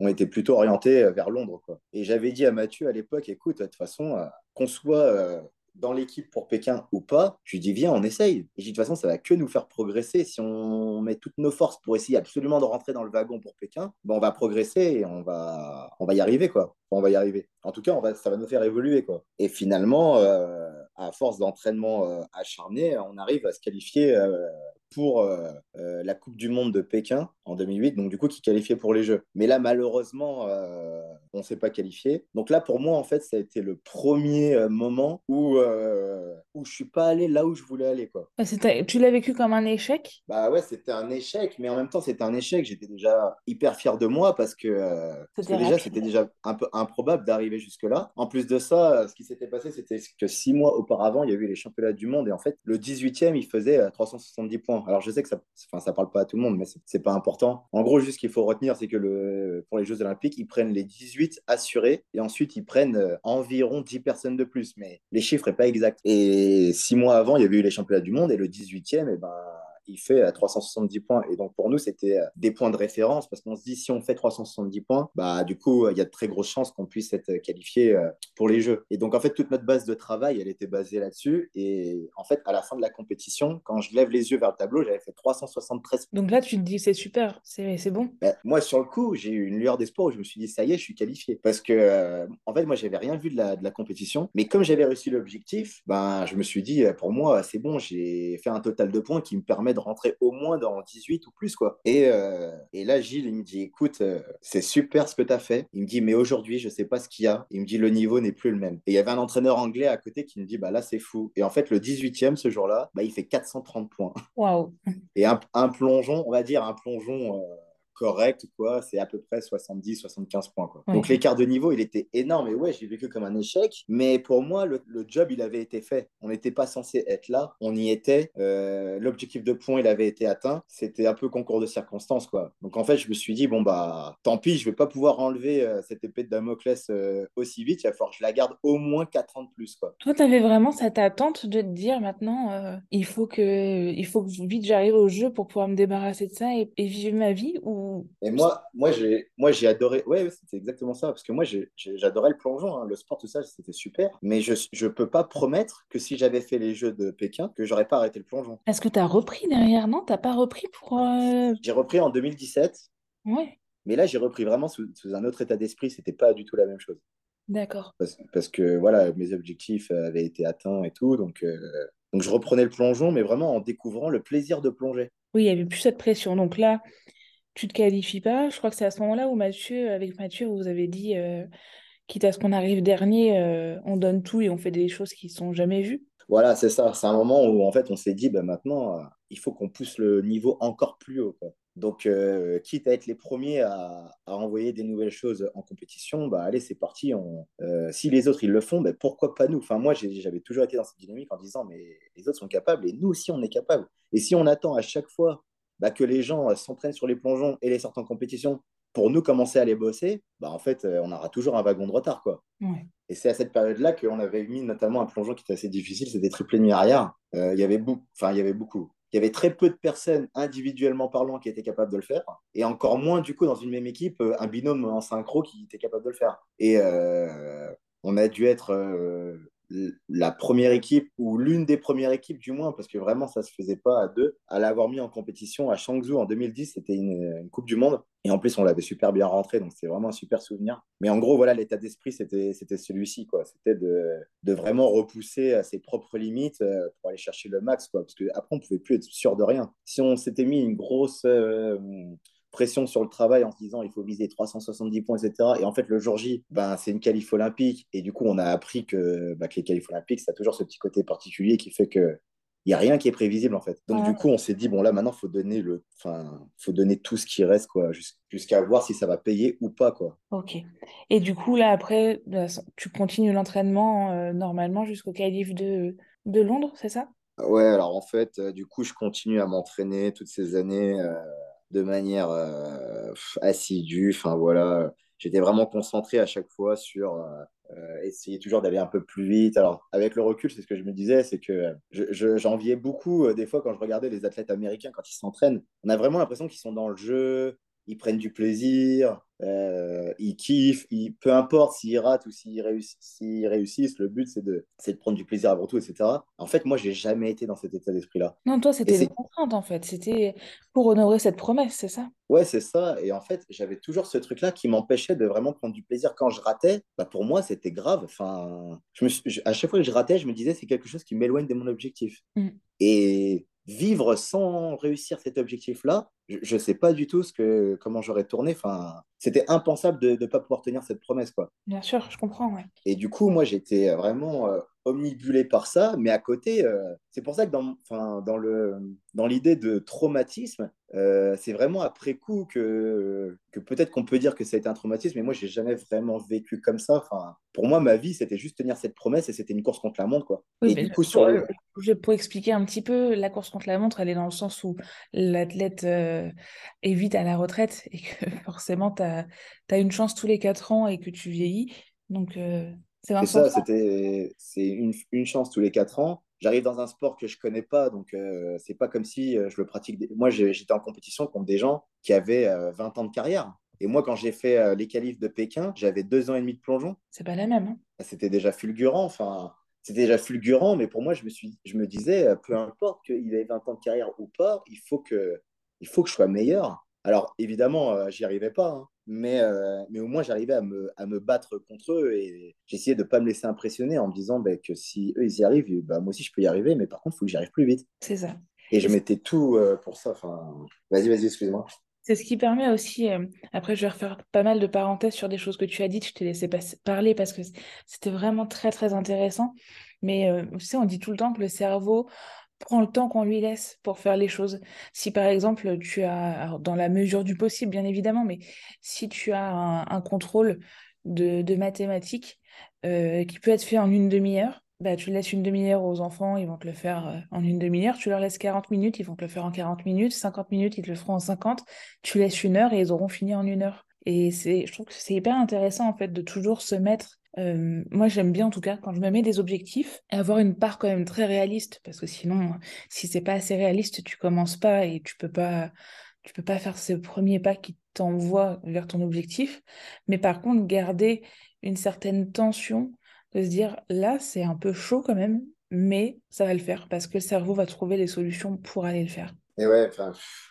on était plutôt orienté vers Londres. Quoi. Et j'avais dit à Mathieu à l'époque, écoute, de toute façon, euh, qu'on soit euh, dans l'équipe pour Pékin ou pas, je lui dis, viens, on essaye. Et je dis, de toute façon, ça va que nous faire progresser. Si on met toutes nos forces pour essayer absolument de rentrer dans le wagon pour Pékin, ben, on va progresser et on va, on va y arriver. quoi. On va y arriver. En tout cas, on va, ça va nous faire évoluer. Quoi. Et finalement, euh, à force d'entraînement euh, acharné, on arrive à se qualifier euh, pour euh, euh, la Coupe du Monde de Pékin en 2008, donc du coup qui qualifiait pour les Jeux. Mais là, malheureusement, euh, on ne s'est pas qualifié. Donc là, pour moi, en fait, ça a été le premier moment où, euh, où je ne suis pas allé là où je voulais aller. Quoi. Tu l'as vécu comme un échec? Bah ouais, c'était un échec, mais en même temps, c'était un échec. J'étais déjà hyper fier de moi parce que, parce que C'était déjà, c'était déjà un peu improbable d'arriver jusque-là. En plus de ça, ce qui s'était passé, c'était que six mois auparavant, il y a eu les championnats du monde et en fait, le 18e, il faisait euh, 370 points. Alors, je sais que ça, ça parle pas à tout le monde, mais c'est pas important. En gros, juste ce qu'il faut retenir, c'est que pour les Jeux Olympiques, ils prennent les 18 assurés et ensuite ils prennent euh, environ 10 personnes de plus. Mais les chiffres n'est pas exact. Et six mois avant, il y avait eu les championnats du monde et le 18e, et ben, il fait à 370 points. Et donc pour nous, c'était euh, des points de référence parce qu'on se dit si on fait 370 points, bah du coup, il y a de très grosses chances qu'on puisse être qualifié euh, pour les Jeux. Et donc en fait, toute notre base de travail, elle était basée là-dessus. Et en fait, à la fin de la compétition, quand je lève les yeux vers le tableau, j'avais fait 373 Donc là, tu te dis, c'est super, c'est bon. ben, moi, sur le coup, j'ai eu une lueur d'espoir où je me suis dit, ça y est, je suis qualifié. Parce que, euh, en fait, moi, j'avais rien vu de la, de la compétition. Mais comme j'avais réussi l'objectif, ben, je me suis dit, euh, pour moi, c'est bon, j'ai fait un total de points qui me permet de rentrer au moins dans 18 ou plus, quoi. Et, euh, et là, Gilles, il me dit, écoute, euh, c'est super ce que tu as fait. Il me dit, mais aujourd'hui, je sais pas ce qu'il y a. Il me dit, le niveau n'est plus le même. Et il y avait un entraîneur anglais à côté qui me dit, bah là, c'est fou. Et en fait, le 18e, ce jour-là, bah, il fait 430 points. Waouh. Et un, un plongeon, on va dire un plongeon euh, correct, quoi, c'est à peu près 70-75 points. Quoi. Ouais. Donc l'écart de niveau, il était énorme. Et ouais, j'ai vécu comme un échec. Mais pour moi, le, le job, il avait été fait. On n'était pas censé être là. On y était. Euh, L'objectif de points, il avait été atteint. C'était un peu concours de circonstances. Quoi. Donc en fait, je me suis dit, bon, bah, tant pis, je vais pas pouvoir enlever euh, cette épée de Damoclès euh, aussi vite. Il va falloir que je la garde au moins 4 ans de plus. Quoi. Toi, tu avais vraiment cette attente de te dire maintenant, il faut que, il faut que vite j'arrive au jeu pour pouvoir me débarrasser de ça et, et vivre ma vie ou Et moi, moi, j'ai, moi, j'ai adoré. Ouais, c'était exactement ça. Parce que moi, j'adorais le plongeon, hein, le sport, tout ça, c'était super. Mais je, je peux pas promettre que si j'avais fait les Jeux de Pékin, que j'aurais pas arrêté le plongeon. est-ce que tu as repris derrière? Non, t'as pas repris pour. euh, J'ai repris en 2017, Ouais, mais là, j'ai repris vraiment sous, sous un autre état d'esprit. C'était pas du tout la même chose. d'accord. Parce, parce que voilà, mes objectifs avaient été atteints et tout. Donc, euh, donc, je reprenais le plongeon, mais vraiment en découvrant le plaisir de plonger. Oui, il n'y avait plus cette pression. Donc là, tu te qualifies pas. Je crois que c'est à ce moment-là où Mathieu, avec Mathieu, vous avez dit, euh, quitte à ce qu'on arrive dernier, euh, on donne tout et on fait des choses qui sont jamais vues. Voilà, c'est ça. C'est un moment où en fait on s'est dit, bah, maintenant, euh, il faut qu'on pousse le niveau encore plus haut. Donc, quitte à être les premiers à, envoyer des nouvelles choses en compétition, bah allez, c'est parti. Si les autres ils le font, bah, pourquoi pas nous? Enfin, moi, j'avais toujours été dans cette dynamique en disant, mais les autres sont capables et nous aussi, on est capables. Et si on attend à chaque fois bah, que les gens s'entraînent sur les plongeons et les sortent en compétition pour nous commencer à les bosser, bah, en fait, on aura toujours un wagon de retard. Quoi. Et c'est à cette période-là qu'on avait mis notamment un plongeon qui était assez difficile, c'était triplé nuit arrière. Euh, il y avait beaucoup, enfin, il y avait beaucoup. Il y avait très peu de personnes individuellement parlant qui étaient capables de le faire, et encore moins du coup dans une même équipe euh, un binôme en synchro qui était capable de le faire. Et euh, on a dû être la première équipe, ou l'une des premières équipes du moins, parce que vraiment ça se faisait pas à deux, à l'avoir mis en compétition à Changzhou en 2010, c'était une, Coupe du Monde. Et en plus, on l'avait super bien rentré, donc c'est vraiment un super souvenir. Mais en gros, voilà, l'état d'esprit, c'était, c'était celui-ci, quoi. C'était de, de, vraiment repousser à ses propres limites euh, pour aller chercher le max, quoi. Parce qu'après, on pouvait plus être sûr de rien. Si on s'était mis une grosse... Euh, pression sur le travail en se disant il faut viser 370 points, etc. Et en fait, le jour J, ben, c'est une qualif olympique. Et du coup, on a appris que, ben, que les qualifs olympiques, ça a toujours ce petit côté particulier qui fait que il n'y a rien qui est prévisible en fait. Donc du coup, on s'est dit bon là maintenant faut donner le enfin faut donner tout ce qui reste quoi jusqu'à voir si ça va payer ou pas quoi. OK. Et du coup là après tu continues l'entraînement euh, normalement jusqu'au qualif de de Londres, c'est ça? Ouais, alors en fait, euh, du coup, je continue à m'entraîner toutes ces années euh, de manière euh, assidue. Enfin voilà, j'étais vraiment concentré à chaque fois sur euh, euh, essayer toujours d'aller un peu plus vite. Alors avec le recul, c'est ce que je me disais, c'est que j'enviais beaucoup des fois quand je regardais les athlètes américains quand ils s'entraînent. On a vraiment l'impression qu'ils sont dans le jeu, ils prennent du plaisir, euh, ils kiffent, ils, peu importe s'ils ratent ou s'ils réussissent, réussissent, le but c'est de, de prendre du plaisir avant tout, etc. En fait, moi, j'ai jamais été dans cet état d'esprit-là. Non, toi, c'était des contraintes en fait, c'était pour honorer cette promesse, c'est ça? Ouais, c'est ça. Et en fait, j'avais toujours ce truc-là qui m'empêchait de vraiment prendre du plaisir. Quand je ratais, bah pour moi, c'était grave. Enfin, je me à chaque fois que je ratais, je me disais, c'est quelque chose qui m'éloigne de mon objectif. Mm. Et vivre sans réussir cet objectif-là, je ne sais pas du tout ce que, comment j'aurais tourné. Enfin, c'était impensable de ne pas pouvoir tenir cette promesse. Quoi. Bien sûr, je comprends. Ouais. Et du coup, moi, j'étais vraiment euh, omnibulé par ça. Mais à côté, euh, c'est pour ça que dans, dans, le, dans l'idée de traumatisme, euh, c'est vraiment après coup que, que peut-être qu'on peut dire que ça a été un traumatisme, mais moi, j'ai jamais vraiment vécu comme ça. Enfin, pour moi, ma vie, c'était juste tenir cette promesse et c'était une course contre la montre. Quoi. et du coup, sur pour expliquer un petit peu, la course contre la montre, elle est dans le sens où l'athlète euh, est vite à la retraite et que forcément, tu as, une chance tous les 4 ans et que tu vieillis. Donc, euh, c'est ça, c'était, c'est une, une, chance tous les 4 ans. J'arrive dans un sport que je connais pas, donc euh, c'est pas comme si je le pratique. Moi, j'étais en compétition contre des gens qui avaient 20 ans de carrière. Et moi, quand j'ai fait les qualifs de Pékin, j'avais deux ans et demi de plongeon. C'est pas la même. Hein. C'était déjà fulgurant. Enfin, c'était déjà fulgurant, mais pour moi, je me, suis, je me disais, peu importe qu'il ait 20 ans de carrière ou pas, il faut que, il faut que je sois meilleur. Alors, évidemment, euh, j'y arrivais pas, hein, mais, euh, mais au moins, j'arrivais à me, à me battre contre eux et j'essayais de ne pas me laisser impressionner en me disant bah, que si eux, ils y arrivent, bah, moi aussi, je peux y arriver, mais par contre, il faut que j'y arrive plus vite. C'est ça. Et je mettais tout euh, pour ça. Enfin, vas-y, vas-y, excuse-moi. C'est ce qui permet aussi, après je vais refaire pas mal de parenthèses sur des choses que tu as dites, je t'ai laissé parler parce que c'était vraiment très très intéressant. Mais euh, tu sais, on dit tout le temps que le cerveau prend le temps qu'on lui laisse pour faire les choses. Si par exemple tu as, dans la mesure du possible bien évidemment, mais si tu as un, contrôle de, mathématiques euh, qui peut être fait en une demi-heure, bah, tu laisses une demi-heure aux enfants, ils vont te le faire euh, en une demi-heure. Tu leur laisses 40 minutes, ils vont te le faire en 40 minutes. 50 minutes, ils te le feront en 50. Tu laisses une heure et ils auront fini en une heure. Et c'est, je trouve que c'est hyper intéressant en fait de toujours se mettre euh, moi, j'aime bien en tout cas quand je me mets des objectifs, avoir une part quand même très réaliste, parce que sinon, si c'est pas assez réaliste, tu commences pas et tu peux pas, tu peux pas faire ce premier pas qui t'envoie vers ton objectif. Mais par contre, garder une certaine tension, de se dire là, c'est un peu chaud quand même, mais ça va le faire parce que le cerveau va trouver les solutions pour aller le faire. Et ouais,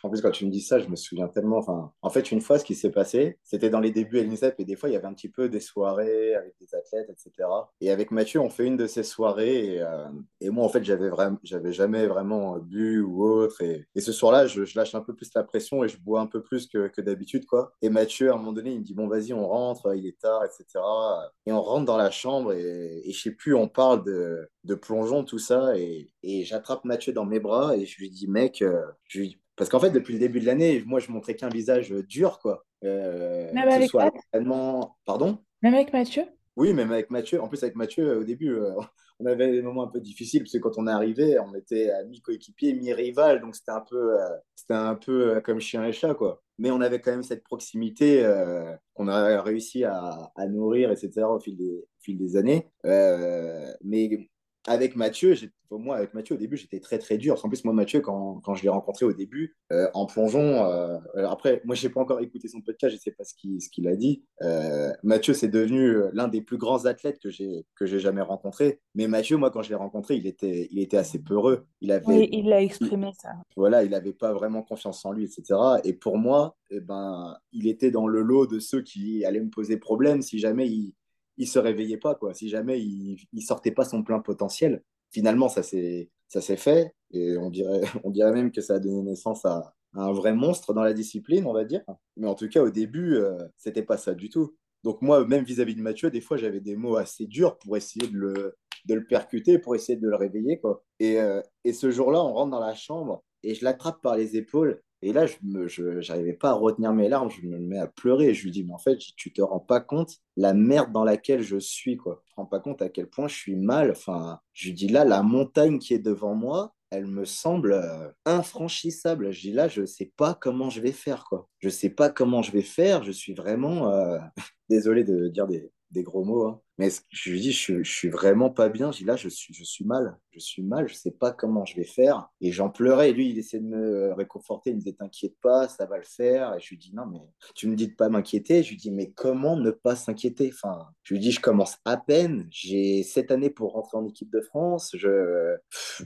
en plus, quand tu me dis ça, je me souviens tellement. En fait, une fois, ce qui s'est passé, c'était dans les débuts à l'INSEP, et des fois, il y avait un petit peu des soirées avec des athlètes, etc. Et avec Mathieu, on fait une de ces soirées, et, euh, moi, en fait, j'avais vraiment, jamais vraiment bu ou autre. Et, ce soir-là, je, lâche un peu plus la pression et je bois un peu plus que, que d'habitude, quoi. Et Mathieu, à un moment donné, il me dit, bon, vas-y, on rentre, il est tard, etc. Et on rentre dans la chambre, et, et je sais plus, on parle de, de plongeon, tout ça, et, et j'attrape Mathieu dans mes bras, et je lui dis, mec, euh, je Parce qu'en fait, depuis le début de l'année, moi, je montrais qu'un visage dur, quoi. Euh, même avec soit Pardon? Même avec Mathieu? Oui, même avec Mathieu. En plus, avec Mathieu, au début, euh, on avait des moments un peu difficiles, parce que quand on est arrivé, on était mi-coéquipier, mi-rival, donc c'était un peu, euh, c'était un peu comme chien et chat, quoi. Mais on avait quand même cette proximité qu'on a réussi à, à, nourrir, etc., au fil des, au fil des années. mais avec Mathieu, moi, avec Mathieu, au début, j'étais très, très dur. En plus, moi, Mathieu, quand, quand je l'ai rencontré au début, euh, en plongeon, euh, après, moi, je n'ai pas encore écouté son podcast, je ne sais pas ce qu'il a dit. Euh, Mathieu, c'est devenu l'un des plus grands athlètes que j'ai jamais rencontré. Mais Mathieu, moi, quand je l'ai rencontré, il était, il était assez peureux. Il avait, oui, il a exprimé ça. Voilà, il n'avait pas vraiment confiance en lui, etc. Et pour moi, eh ben, il était dans le lot de ceux qui allaient me poser problème si jamais il il se réveillait pas, quoi. Si jamais il, il sortait pas son plein potentiel, finalement, ça s'est, fait. Et on dirait, on dirait même que ça a donné naissance à, un vrai monstre dans la discipline, on va dire. Mais en tout cas, au début, euh, c'était pas ça du tout. Donc moi, même vis-à-vis de Mathieu, des fois, j'avais des mots assez durs pour essayer de le, de le percuter, pour essayer de le réveiller, quoi. Et, euh, et ce jour-là, on rentre dans la chambre et je l'attrape par les épaules et là, je n'arrivais pas à retenir mes larmes, je me mets à pleurer. Je lui dis, mais en fait, tu te rends pas compte la merde dans laquelle je suis, quoi. Tu te rends pas compte à quel point je suis mal. Enfin, je lui dis, là, la montagne qui est devant moi, elle me semble euh, infranchissable. Je dis, là, je sais pas comment je vais faire, quoi. Je sais pas comment je vais faire. Je suis vraiment, euh, désolé de dire des, des gros mots, hein. Mais je lui dis, je, je, suis vraiment pas bien. Je dis là, je suis, je suis mal, je suis mal, je sais pas comment je vais faire. Et j'en pleurais. Et lui, il essaie de me réconforter. Il me disait, t'inquiète pas, ça va le faire. Et je lui dis, non, mais tu me dis de pas m'inquiéter. Je lui dis, mais comment ne pas s'inquiéter? Enfin, je lui dis, je commence à peine. J'ai sept années pour rentrer en équipe de France. Je,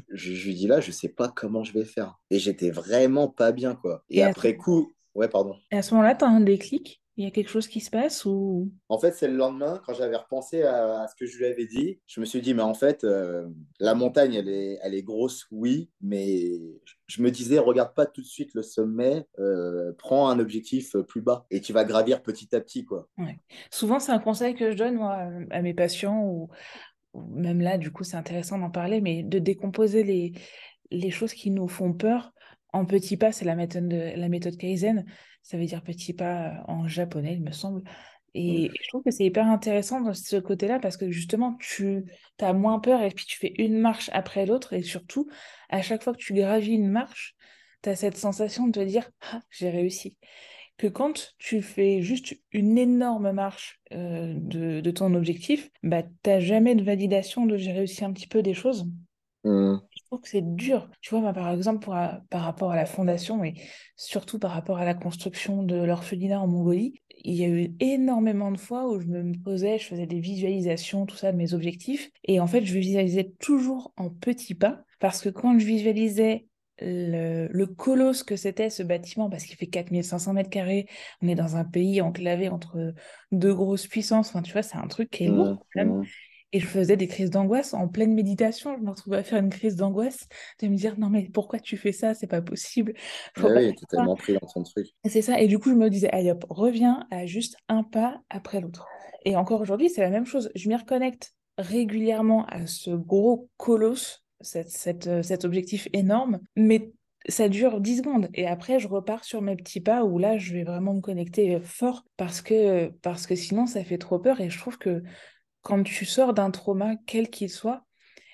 je, lui dis là, je sais pas comment je vais faire. Et j'étais vraiment pas bien, quoi. Et, après coup, ouais, pardon. Et à ce moment-là, tu as un déclic? Il y a quelque chose qui se passe ou? En fait, c'est le lendemain, quand j'avais repensé à, ce que je lui avais dit, je me suis dit, mais en fait, euh, la montagne, elle est, elle est grosse, oui, mais je me disais, regarde pas tout de suite le sommet, euh, prends un objectif plus bas et tu vas gravir petit à petit. quoi. Souvent, c'est un conseil que je donne moi, à mes patients, ou, même là, du coup, c'est intéressant d'en parler, mais de décomposer les, les choses qui nous font peur en petits pas, c'est la méthode, de, la méthode Kaizen. Ça veut dire petit pas euh, en japonais, il me semble. Et je trouve que c'est hyper intéressant dans ce côté-là parce que justement, tu as moins peur et puis tu fais une marche après l'autre. Et surtout, à chaque fois que tu gravis une marche, tu as cette sensation de te dire Ah, j'ai réussi. Que quand tu fais juste une énorme marche euh, de, ton objectif, bah, tu n'as jamais de validation de j'ai réussi un petit peu des choses. Mmh. Je trouve que c'est dur. Tu vois, par exemple, pour, par rapport à la fondation et surtout par rapport à la construction de l'orphelinat en Mongolie, il y a eu énormément de fois où je me posais, je faisais des visualisations, tout ça, de mes objectifs. Et en fait, je visualisais toujours en petits pas parce que quand je visualisais le, le colosse que c'était ce bâtiment, parce qu'il fait 4500 mètres carrés, on est dans un pays enclavé entre deux grosses puissances, enfin, tu vois, c'est un truc qui est lourd. Mmh, et je faisais des crises d'angoisse en pleine méditation. Je me retrouvais à faire une crise d'angoisse, de me dire non, mais pourquoi tu fais ça? C'est pas possible. Faut oui, tellement pris dans ton truc. C'est ça. Et du coup, je me disais, allez hop, reviens à juste un pas après l'autre. Et encore aujourd'hui, c'est la même chose. Je m'y reconnecte régulièrement à ce gros colosse, cette, euh, cet objectif énorme, mais ça dure 10 secondes et après je repars sur mes petits pas où là je vais vraiment me connecter fort parce que parce que sinon ça fait trop peur et je trouve que quand tu sors d'un trauma, quel qu'il soit,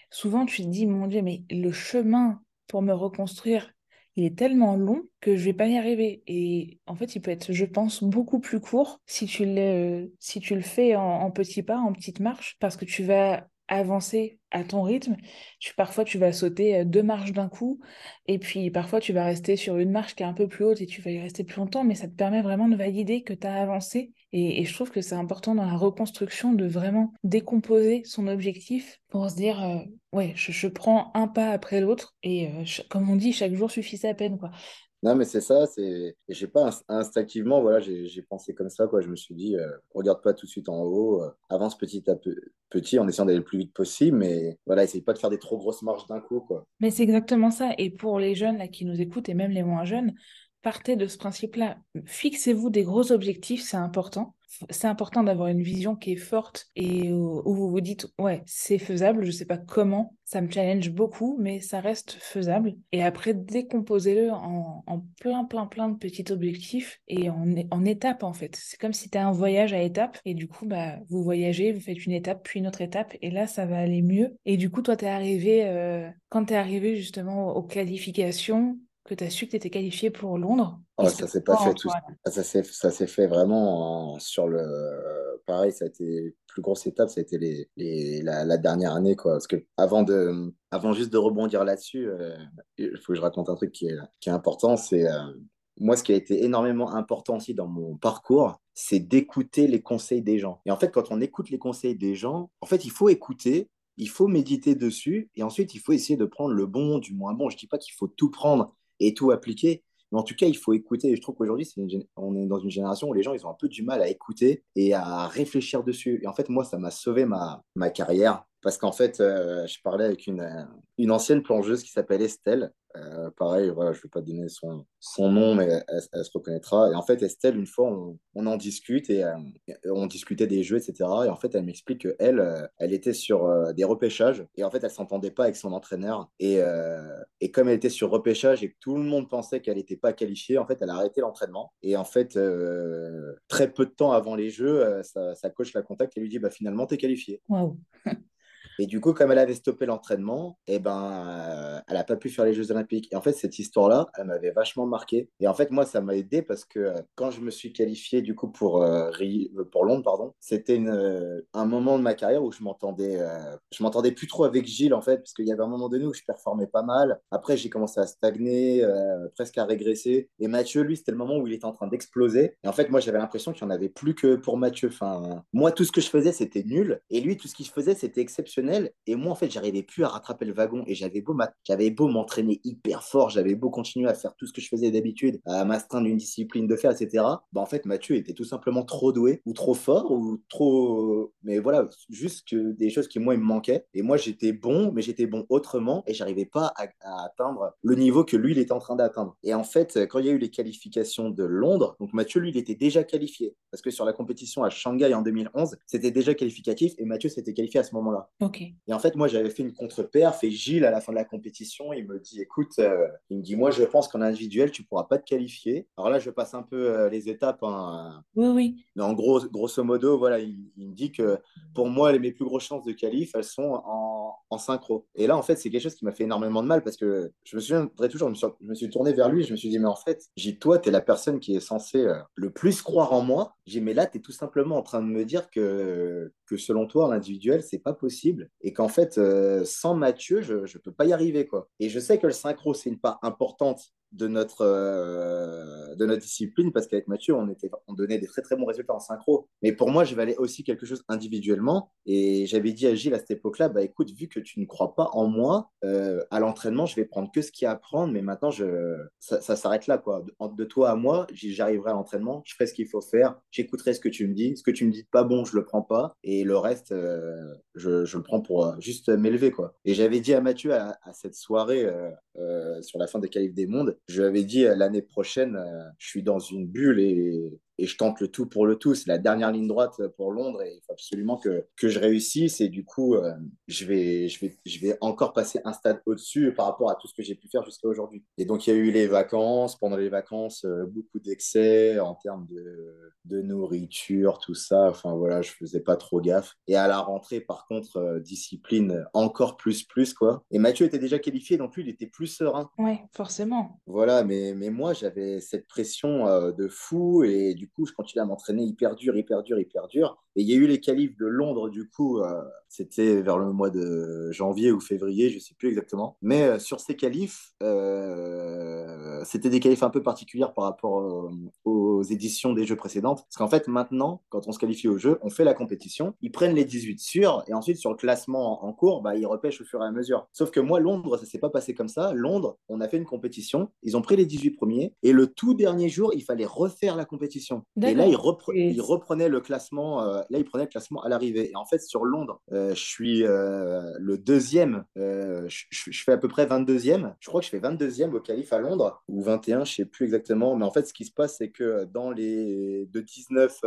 souvent tu te dis, mon Dieu, mais le chemin pour me reconstruire, il est tellement long que je vais pas y arriver. Et en fait, il peut être, je pense, beaucoup plus court si tu le, si tu le fais en, petits pas, en petites marches, parce que tu vas avancer à ton rythme. Tu, parfois, tu vas sauter euh, deux marches d'un coup, et puis parfois, tu vas rester sur une marche qui est un peu plus haute et tu vas y rester plus longtemps, mais ça te permet vraiment de valider que tu as avancé. Et, je trouve que c'est important dans la reconstruction de vraiment décomposer son objectif pour se dire, euh, ouais, je, prends un pas après l'autre, et euh, comme on dit, chaque jour suffit sa peine, quoi. Non, mais c'est ça, c'est. J'ai pas instinctivement, voilà, j'ai pensé comme ça, quoi. Je me suis dit, euh, regarde pas tout de suite en haut, euh, avance petit à petit en essayant d'aller le plus vite possible, mais voilà, essaye pas de faire des trop grosses marches d'un coup, quoi. Mais c'est exactement ça. Et pour les jeunes là, qui nous écoutent et même les moins jeunes, partez de ce principe-là. Fixez-vous des gros objectifs, c'est important. c'est important d'avoir une vision qui est forte et où, vous vous dites, ouais, c'est faisable, je sais pas comment, ça me challenge beaucoup, mais ça reste faisable. Et après, décomposez-le en, plein, plein, plein de petits objectifs et en, en étapes, en fait. C'est comme si tu as un voyage à étapes et du coup, bah, vous voyagez, vous faites une étape, puis une autre étape, et là, ça va aller mieux. Et du coup, toi, tu es arrivé, euh, quand tu es arrivé justement aux qualifications, que tu as su que tu étais qualifié pour Londres oh, Ça s'est pas fait tout ça. Ça s'est fait vraiment sur le. Pareil, ça a été plus grosse étape, ça a été les, les la, dernière année. Quoi. Parce que avant, de, avant juste de rebondir là-dessus, euh, il faut que je raconte un truc qui est, qui est important. C'est euh, moi, ce qui a été énormément important aussi dans mon parcours, c'est d'écouter les conseils des gens. Et en fait, quand on écoute les conseils des gens, en fait, il faut écouter, il faut méditer dessus, et ensuite, il faut essayer de prendre le bon du moins bon. Je ne dis pas qu'il faut tout prendre et tout appliquer. Mais en tout cas, il faut écouter. Et je trouve qu'aujourd'hui, on est dans une génération où les gens, ils ont un peu du mal à écouter et à réfléchir dessus. Et en fait, moi, ça m'a sauvé ma, ma carrière. Parce qu'en fait, euh, je parlais avec une, une ancienne plongeuse qui s'appelle Estelle, euh, pareil, voilà, je ne vais pas donner son, nom, mais elle, se reconnaîtra. Et en fait, Estelle, une fois, on, en discute et euh, on discutait des jeux, etc. Et en fait, elle m'explique qu'elle, euh, elle était sur des repêchages et en fait, elle s'entendait pas avec son entraîneur. Et, et comme elle était sur repêchage et que tout le monde pensait qu'elle n'était pas qualifiée, en fait, elle a arrêté l'entraînement. Et en fait, très peu de temps avant les jeux, sa, coach la contacte et lui dit bah, finalement, tu es qualifiée. Waouh Et du coup, comme elle avait stoppé l'entraînement, eh ben, euh, elle n'a pas pu faire les Jeux Olympiques. Et en fait, cette histoire-là, elle m'avait vachement marqué. Et en fait, moi, ça m'a aidé parce que euh, quand je me suis qualifié du coup pour, euh, pour Londres, pardon, c'était un moment de ma carrière où je m'entendais, je m'entendais plus trop avec Gilles en fait, parce qu'il y avait un moment donné où je performais pas mal. Après, j'ai commencé à stagner, presque à régresser. Et Mathieu, lui, c'était le moment où il était en train d'exploser. Et en fait, moi, j'avais l'impression qu'il n'y en avait plus que pour Mathieu. Enfin, moi, tout ce que je faisais, c'était nul. Et lui, tout ce qu'il faisait, c'était exceptionnel et moi, en fait, j'arrivais plus à rattraper le wagon. Et j'avais beau, j'avais beau m'entraîner hyper fort, j'avais beau continuer à faire tout ce que je faisais d'habitude, à m'astreindre une discipline de fer, etc. Bah, en fait, Mathieu était tout simplement trop doué, ou trop fort, ou trop. Mais voilà, juste que des choses qui, moi, il me manquaient. Et moi, j'étais bon, mais j'étais bon autrement. Et j'arrivais pas à, à, atteindre le niveau que lui, il était en train d'atteindre. Et en fait, quand il y a eu les qualifications de Londres, donc Mathieu, lui, il était déjà qualifié. Parce que sur la compétition à Shanghai en 2011, c'était déjà qualificatif. Et Mathieu s'était qualifié à ce moment-là. Et en fait, moi, j'avais fait une contre-perf et Gilles, à la fin de la compétition, il me dit écoute, euh, il me dit moi, je pense qu'en individuel, tu ne pourras pas te qualifier. Alors là, je passe un peu euh, les étapes. Hein. oui, oui. Mais en gros, grosso modo, voilà, il, me dit que pour moi, mes plus grosses chances de qualif, elles sont en, en synchro. Et là, en fait, c'est quelque chose qui m'a fait énormément de mal parce que je me souviendrai toujours, je me, suis, tourné vers lui je me suis dit mais en fait, j'ai toi, tu es la personne qui est censée euh, le plus croire en moi. J'ai mais là, tu es tout simplement en train de me dire que, que selon toi, l'individuel, c'est pas possible et qu'en fait, euh, sans Mathieu, je ne peux pas y arriver. Quoi. Et je sais que le synchro, c'est une part importante de notre, euh, de notre discipline parce qu'avec Mathieu, on, était, on donnait des très très bons résultats en synchro. Mais pour moi, je aller aussi quelque chose individuellement. Et j'avais dit à Gilles à cette époque-là, bah écoute, vu que tu ne crois pas en moi, euh, à l'entraînement, je vais prendre que ce qu'il y a à prendre, mais maintenant, je, ça, s'arrête là. Quoi. De, toi à moi, j'arriverai à l'entraînement, je ferai ce qu'il faut faire, j'écouterai ce que tu me dis. Ce que tu me dis pas bon, je le prends pas. Et le reste, euh, je, le prends pour juste m'élever. quoi. Et j'avais dit à Mathieu à, cette soirée sur la fin des Qualifs des Mondes, je lui avais dit euh, l'année prochaine, euh, je suis dans une bulle et et je tente le tout pour le tout. C'est la dernière ligne droite pour Londres et il faut absolument que, que je réussisse. Et du coup, euh, je, vais, je, vais, je vais encore passer un stade au-dessus par rapport à tout ce que j'ai pu faire jusqu'à aujourd'hui. Et donc, il y a eu les vacances. Pendant les vacances, euh, beaucoup d'excès en termes de, de, nourriture, tout ça. Enfin, voilà, je faisais pas trop gaffe. Et à la rentrée, par contre, euh, discipline encore plus, plus, quoi. Et Mathieu était déjà qualifié, donc lui, il était plus serein. Oui, forcément. Voilà, mais, mais moi, j'avais cette pression de fou et du du coup, je continue à m'entraîner hyper dur, hyper dur, hyper dur. Et il y a eu les qualifs de Londres, du coup, euh, c'était vers le mois de janvier ou février, je ne sais plus exactement. Mais euh, sur ces qualifs, euh, c'était des qualifs un peu particuliers par rapport aux éditions des jeux précédentes. Parce qu'en fait, maintenant, quand on se qualifie au jeu, on fait la compétition, ils prennent les 18 sûrs, et ensuite, sur le classement en, cours, bah, ils repêchent au fur et à mesure. Sauf que moi, Londres, ça ne s'est pas passé comme ça. Londres, on a fait une compétition, ils ont pris les 18 premiers, et le tout dernier jour, il fallait refaire la compétition. Et là, ils, reprenaient le classement là, il prenait le classement à l'arrivée. Et en fait, sur Londres, je suis le deuxième. Je, je, fais à peu près 22e. Je crois que je fais 22e au qualif à Londres, ou 21, je sais plus exactement. Mais en fait, ce qui se passe, c'est que dans les de 19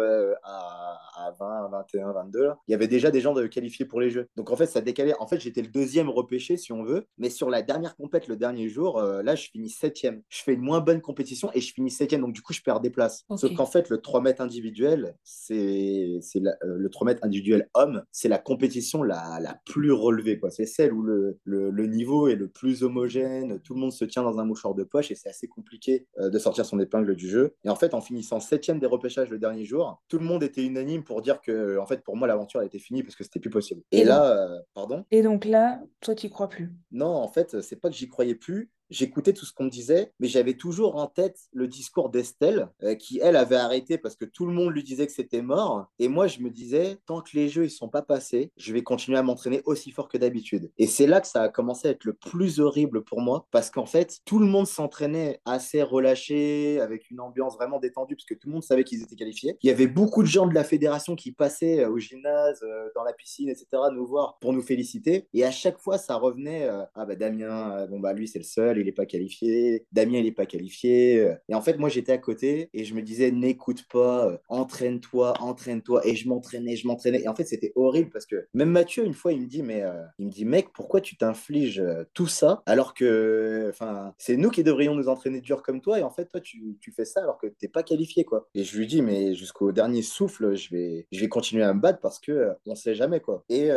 à, à 20, 21, 22, il y avait déjà des gens de qualifiés pour les Jeux. Donc en fait, ça décalait. En fait, j'étais le deuxième repêché, si on veut. Mais sur la dernière compète, le dernier jour, là, je finis septième. Je fais une moins bonne compétition et je finis septième. Donc du coup, je perds des places. Sauf qu'en fait, le 3 mètres individuel, c'est euh, le 3 mètres individuel homme, c'est la compétition la, la plus relevée. C'est celle où le, le, niveau est le plus homogène, tout le monde se tient dans un mouchoir de poche et c'est assez compliqué euh, de sortir son épingle du jeu. Et en fait, en finissant septième des repêchages le dernier jour, tout le monde était unanime pour dire que, en fait, pour moi, l'aventure était finie parce que c'était plus possible. Et, là, euh, pardon? Et donc là, toi, tu crois plus? Non, en fait, c'est pas que j'y croyais plus, j'écoutais tout ce qu'on me disait, mais j'avais toujours en tête le discours d'Estelle, euh, qui, elle, avait arrêté parce que tout le monde lui disait que c'était mort. Et moi, je me disais, tant que les jeux ne sont pas passés, je vais continuer à m'entraîner aussi fort que d'habitude. Et c'est là que ça a commencé à être le plus horrible pour moi, parce qu'en fait, tout le monde s'entraînait assez relâché, avec une ambiance vraiment détendue, parce que tout le monde savait qu'ils étaient qualifiés. Il y avait beaucoup de gens de la fédération qui passaient euh, au gymnase, euh, dans la piscine, etc., nous voir pour nous féliciter. Et à chaque fois, ça revenait, ah bah Damien, bon bah lui, c'est le seul il n'est pas qualifié, Damien, il n'est pas qualifié. Et en fait, moi, j'étais à côté et je me disais, n'écoute pas, euh, entraîne-toi, entraîne-toi. Et je m'entraînais, je m'entraînais. Et en fait, c'était horrible parce que même Mathieu, une fois, il me dit, mais euh, il me dit, mec, pourquoi tu t'infliges euh, tout ça alors que, c'est nous qui devrions nous entraîner dur comme toi. Et en fait, toi, tu, fais ça alors que tu n'es pas qualifié, quoi. Et je lui dis, mais jusqu'au dernier souffle, je vais, je vais continuer à me battre parce que on sait jamais, quoi. Et,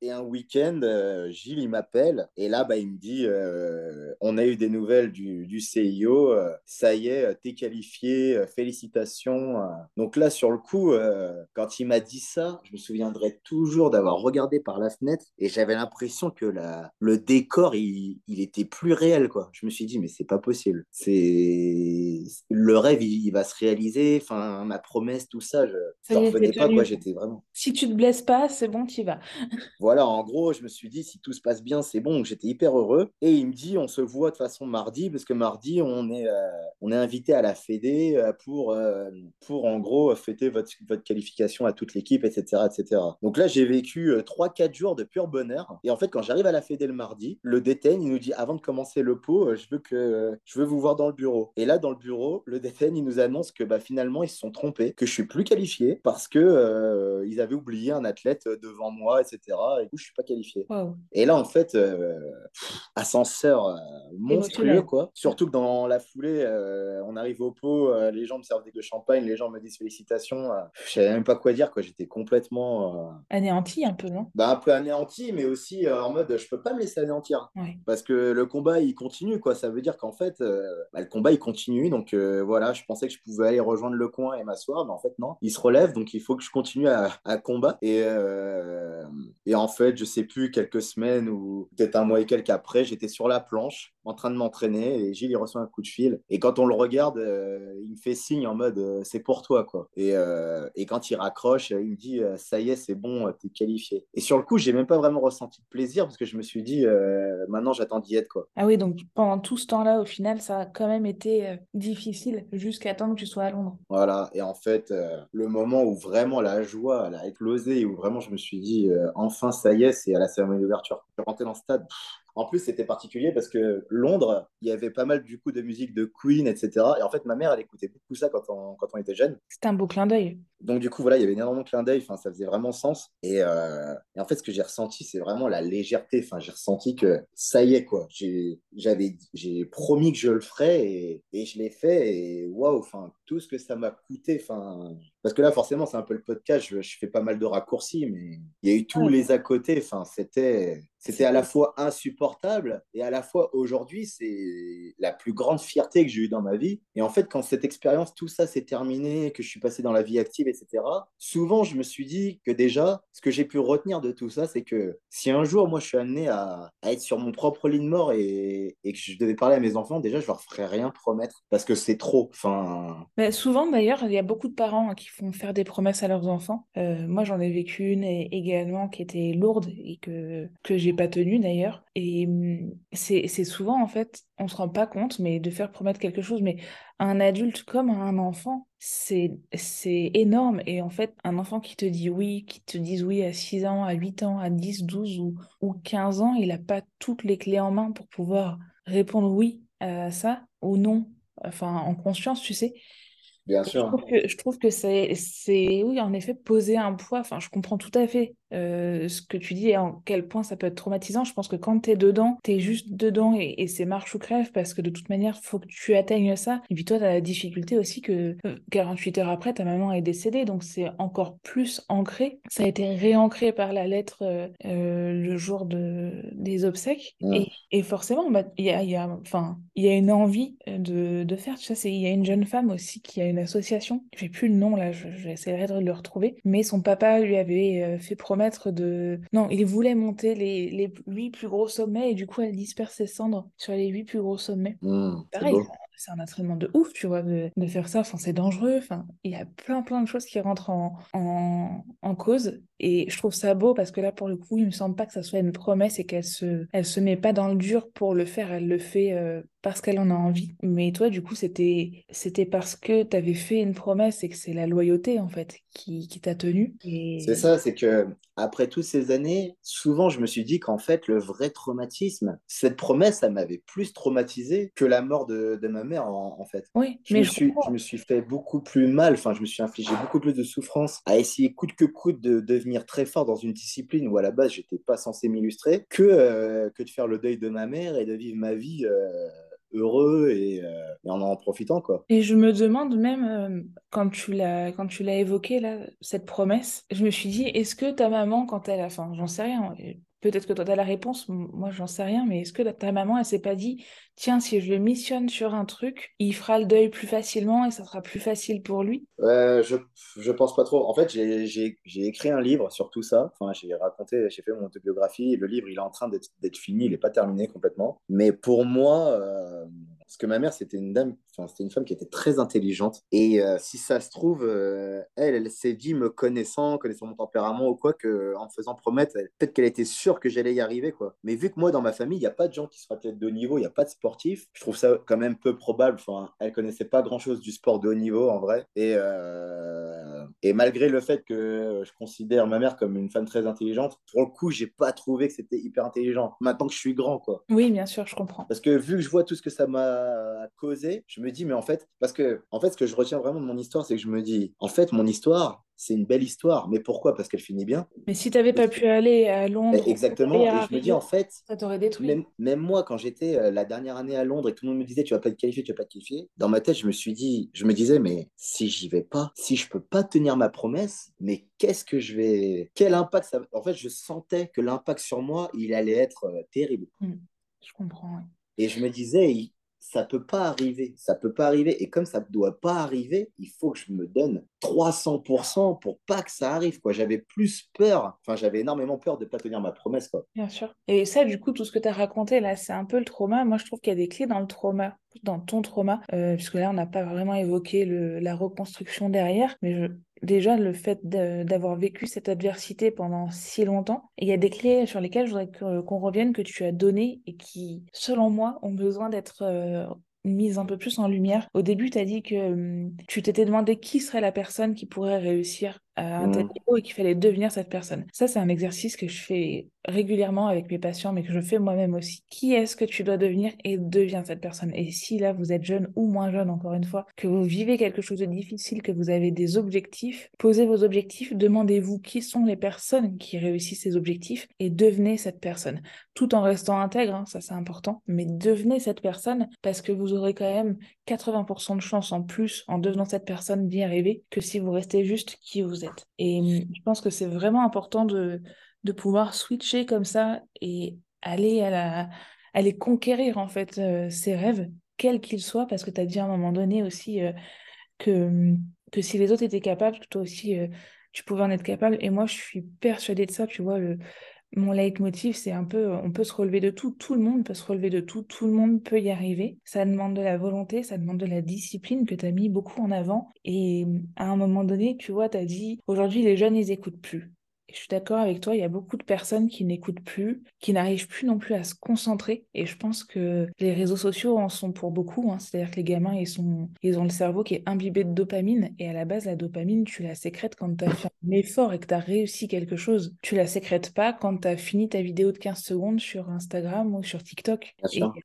et un week-end, Gilles, il m'appelle et là, bah, il me dit, on a eu des nouvelles du, CIO. Euh, ça y est, t'es qualifié, euh, félicitations. Euh. Donc là, sur le coup, quand il m'a dit ça, je me souviendrai toujours d'avoir regardé par la fenêtre et j'avais l'impression que la, le décor, il, était plus réel. Quoi. Je me suis dit, mais c'est pas possible. C'est Le rêve, il, va se réaliser. Enfin, ma promesse, tout ça, je ne revenais pas. Quoi. J'étais vraiment... Si tu te blesses pas, c'est bon, tu y vas. voilà, en gros, je me suis dit, si tout se passe bien, c'est bon. J'étais hyper heureux. Et il me dit, on se voit de façon mardi, parce que mardi, on est, euh, on est invité à la Fédé euh, pour, euh, pour en gros fêter votre, votre qualification à toute l'équipe, etc., etc. Donc là, j'ai vécu 3-4 jours de pur bonheur. Et en fait, quand j'arrive à la Fédé le mardi, le déteigne, il nous dit avant de commencer le pot, je veux que je veux vous voir dans le bureau. Et là, dans le bureau, le déteigne, il nous annonce que bah, finalement, ils se sont trompés, que je suis plus qualifié parce que ils avaient oublié un athlète devant moi, etc. Et du coup, je suis pas qualifié. Et là, en fait, ascenseur monstrueux, quoi. Surtout que dans la foulée, euh, on arrive au pot, euh, les gens me servent des champagne, les gens me disent félicitations. Euh, je savais même pas quoi dire, quoi. J'étais complètement. Anéanti un peu, non? Bah, Un peu anéanti, mais aussi en mode je peux pas me laisser anéantir. Parce que le combat, il continue, quoi. Ça veut dire qu'en fait, bah, le combat, il continue. Donc voilà, je pensais que je pouvais aller rejoindre le coin et m'asseoir, mais en fait, non. Il se relève, donc il faut que je continue à, à combattre. Et, et en fait, je sais plus, quelques semaines ou peut-être un mois et quelques après, j'étais sur la planche en train de m'entraîner et Gilles il reçoit un coup de fil. Et quand on le regarde euh, il me fait signe en mode euh, c'est pour toi quoi. Et, euh, et, quand il raccroche il me dit ça y est c'est bon t'es qualifié. Et sur le coup j'ai même pas vraiment ressenti de plaisir parce que je me suis dit maintenant j'attends d'y être quoi. Ah oui donc pendant tout ce temps là au final ça a quand même été difficile jusqu'à temps que tu sois à Londres. Voilà. Et en fait le moment où vraiment la joie elle a éclosé où vraiment je me suis dit enfin ça y est c'est à la cérémonie d'ouverture. Je suis rentré dans le stade en plus, c'était particulier parce que Londres, il y avait pas mal du coup de musique de Queen, etc. Et en fait, ma mère, elle écoutait beaucoup ça quand on, quand on était jeune. C'était un beau clin d'œil. Donc du coup, voilà, il y avait énormément de clin d'œil. Enfin, ça faisait vraiment sens. Et, euh, et en fait, ce que j'ai ressenti, c'est vraiment la légèreté. Enfin, j'ai ressenti que ça y est, quoi. J'avais, j'ai promis que je le ferais et, et je l'ai fait. Et waouh, enfin, tout ce que ça m'a coûté. Enfin, parce que là, forcément, c'est un peu le podcast. Je, je, fais pas mal de raccourcis, mais il y a eu tous les à côté. Enfin, c'était c'était à la fois insupportable et à la fois aujourd'hui, c'est la plus grande fierté que j'ai eue dans ma vie. Et en fait, quand cette expérience, tout ça s'est terminé, que je suis passé dans la vie active, etc., souvent, je me suis dit que déjà, ce que j'ai pu retenir de tout ça, c'est que si un jour, moi, je suis amené à, être sur mon propre lit de mort et, que je devais parler à mes enfants, déjà, je leur ferais rien promettre parce que c'est trop. Enfin... Bah, souvent, d'ailleurs, il y a beaucoup de parents hein, qui font faire des promesses à leurs enfants. Euh, moi, j'en ai vécu une également qui était lourde et que, que j'ai pas tenue d'ailleurs. Et hum, c'est souvent, en fait, on se rend pas compte, mais de faire promettre quelque chose, mais un adulte comme un enfant, c'est énorme. Et en fait, un enfant qui te dit oui, qui te dise oui à 6 ans, à 8 ans, à 10, 12 ou, ou 15 ans, il n'a pas toutes les clés en main pour pouvoir répondre oui à ça ou non, enfin en conscience, tu sais. Bien Je sûr. trouve que, je trouve que c'est, c'est, oui, en effet, poser un poids. Enfin, je comprends tout à fait euh, ce que tu dis et en quel point ça peut être traumatisant. Je pense que quand tu es dedans, tu es juste dedans et, et c'est marche ou crève parce que de toute manière, il faut que tu atteignes ça. Et puis toi, tu as la difficulté aussi que euh, 48 heures après, ta maman est décédée. Donc c'est encore plus ancré. Ça a été réancré par la lettre euh, euh, le jour de, des obsèques. Mm. Et, et forcément, bah, il y a, il y a, enfin, il y a une envie de, de faire. Tu sais, il y a une jeune femme aussi qui a une association. J'ai plus le nom là, je- j'essaierai de le retrouver. Mais son papa lui avait euh, fait promettre de. Non, il voulait monter les, les huit plus gros sommets et du coup, elle disperse ses cendres sur les huit plus gros sommets. Mm. C'est Pareil, c'est un entraînement de ouf, tu vois, de, de faire ça. Enfin, c'est dangereux. Enfin, il y a plein, plein de choses qui rentrent en, en, en cause. Et je trouve ça beau parce que là, pour le coup, il me semble pas que ça soit une promesse et qu'elle se, elle se met pas dans le dur pour le faire. Elle le fait euh, parce qu'elle en a envie. Mais toi, du coup, c'était, c'était parce que tu avais fait une promesse et que c'est la loyauté, en fait, qui, qui t'a tenu. C'est ça, c'est que après toutes ces années, souvent je me suis dit qu'en fait le vrai traumatisme, cette promesse, elle m'avait plus traumatisé que la mort de, de ma mère en, en fait. oui, Je mais me je suis, je comprends. me suis fait beaucoup plus mal, enfin je me suis infligé beaucoup plus de souffrance à essayer coûte que coûte de devenir très fort dans une discipline où à la base j'étais pas censé m'illustrer que, euh, que de faire le deuil de ma mère et de vivre ma vie euh, heureux et, euh, et en en profitant quoi. Et je me demande même, euh, quand tu l'as, quand tu l'as évoqué, là, cette promesse, je me suis dit, est-ce que ta maman, quand elle a, enfin, j'en sais rien, peut-être que toi, tu as la réponse, moi, j'en sais rien, mais est-ce que ta maman, elle s'est pas dit, tiens, si je le missionne sur un truc, il fera le deuil plus facilement et ça sera plus facile pour lui? Euh, je, je pense pas trop. En fait, j'ai écrit un livre sur tout ça. Enfin, j'ai raconté, j'ai fait mon autobiographie. Le livre, il est en train d'être fini. Il n'est pas terminé complètement. Mais pour moi, euh, parce que ma mère, c'était une dame, enfin, c'était une femme qui était très intelligente. Et euh, si ça se trouve, euh, elle, elle s'est dit, me connaissant, connaissant mon tempérament ou quoi, que en me faisant promettre, peut-être qu'elle était sûre que j'allais y arriver, quoi. Mais vu que moi, dans ma famille, il n'y a pas de gens qui se athlètes de haut niveau, il n'y a pas de sportifs, je trouve ça quand même peu probable. Enfin, elle connaissait pas grand-chose du sport de haut niveau, en vrai. Et, euh, et malgré le fait que je considère ma mère comme une femme très intelligente, pour le coup, j'ai pas trouvé que c'était hyper intelligent. Maintenant que je suis grand, quoi. Oui, bien sûr, je comprends. Parce que vu que je vois tout ce que ça m'a causé, je me dis, mais en fait, parce que en fait, ce que je retiens vraiment de mon histoire, c'est que je me dis, en fait, mon histoire, c'est une belle histoire. Mais pourquoi? Parce qu'elle finit bien. Mais si t'avais pas pu aller à Londres ou Exactement. à Et je me dis, en fait, ça t'aurait détruit. même, même moi, quand j'étais euh, la dernière année à Londres et tout le monde me disait, tu vas pas te qualifier, tu vas pas te qualifier, dans ma tête, je me suis dit, je me disais, mais si j'y vais pas, si je peux pas tenir ma promesse, mais qu'est-ce que je vais, quel impact ça, en fait, je sentais que l'impact sur moi, il allait être euh, terrible. Hmm, je comprends, ouais. Et je me disais, ça peut pas arriver, ça peut pas arriver. Et comme ça ne doit pas arriver, il faut que je me donne 300% pour pas que ça arrive, quoi. J'avais plus peur, enfin, j'avais énormément peur de pas tenir ma promesse, quoi. Bien sûr. Et ça, du coup, tout ce que tu as raconté là, c'est un peu le trauma. Moi, je trouve qu'il y a des clés dans le trauma, dans ton trauma, euh, puisque là, on n'a pas vraiment évoqué la reconstruction derrière, mais je- déjà, le fait d'avoir vécu cette adversité pendant si longtemps, il y a des clés sur lesquelles je voudrais qu'on revienne, que tu as données et qui, selon moi, ont besoin d'être euh, mises un peu plus en lumière. Au début, tu as dit que hum, tu t'étais demandé qui serait la personne qui pourrait réussir à un tel Mm. niveau et qu'il fallait devenir cette personne. Ça, c'est un exercice que je fais régulièrement avec mes patients, mais que je fais moi-même aussi. Qui est-ce que tu dois devenir et deviens cette personne? Et si là, vous êtes jeune ou moins jeune, encore une fois, que vous vivez quelque chose de difficile, que vous avez des objectifs, posez vos objectifs, demandez-vous qui sont les personnes qui réussissent ces objectifs et devenez cette personne. Tout en restant intègre, hein, ça c'est important, mais devenez cette personne parce que vous aurez quand même 80% de chance en plus en devenant cette personne d'y arriver que si vous restez juste qui vous êtes. Et hum, je pense que c'est vraiment important de, de pouvoir switcher comme ça et aller à la, conquérir en fait euh, ses rêves, quels qu'ils soient, parce que tu as dit à un moment donné aussi euh, que, hum, que si les autres étaient capables, toi aussi euh, tu pouvais en être capable. Et moi je suis persuadée de ça, tu vois, mon leitmotiv, c'est un peu, on peut se relever de tout, tout le monde peut se relever de tout, tout le monde peut y arriver. Ça demande de la volonté, ça demande de la discipline que tu as mis beaucoup en avant. Et à un moment donné, tu vois, tu as dit, aujourd'hui, les jeunes, ils écoutent plus. Je suis d'accord avec toi, il y a beaucoup de personnes qui n'écoutent plus, qui n'arrivent plus non plus à se concentrer. Et je pense que les réseaux sociaux en sont pour beaucoup. Hein. C'est-à-dire que les gamins, ils, sont, ils ont le cerveau qui est imbibé de dopamine. Et à la base, la dopamine, tu la sécrètes quand tu as fait un effort et que tu as réussi quelque chose. Tu la sécrètes pas quand tu as fini ta vidéo de 15 secondes sur Instagram ou sur TikTok.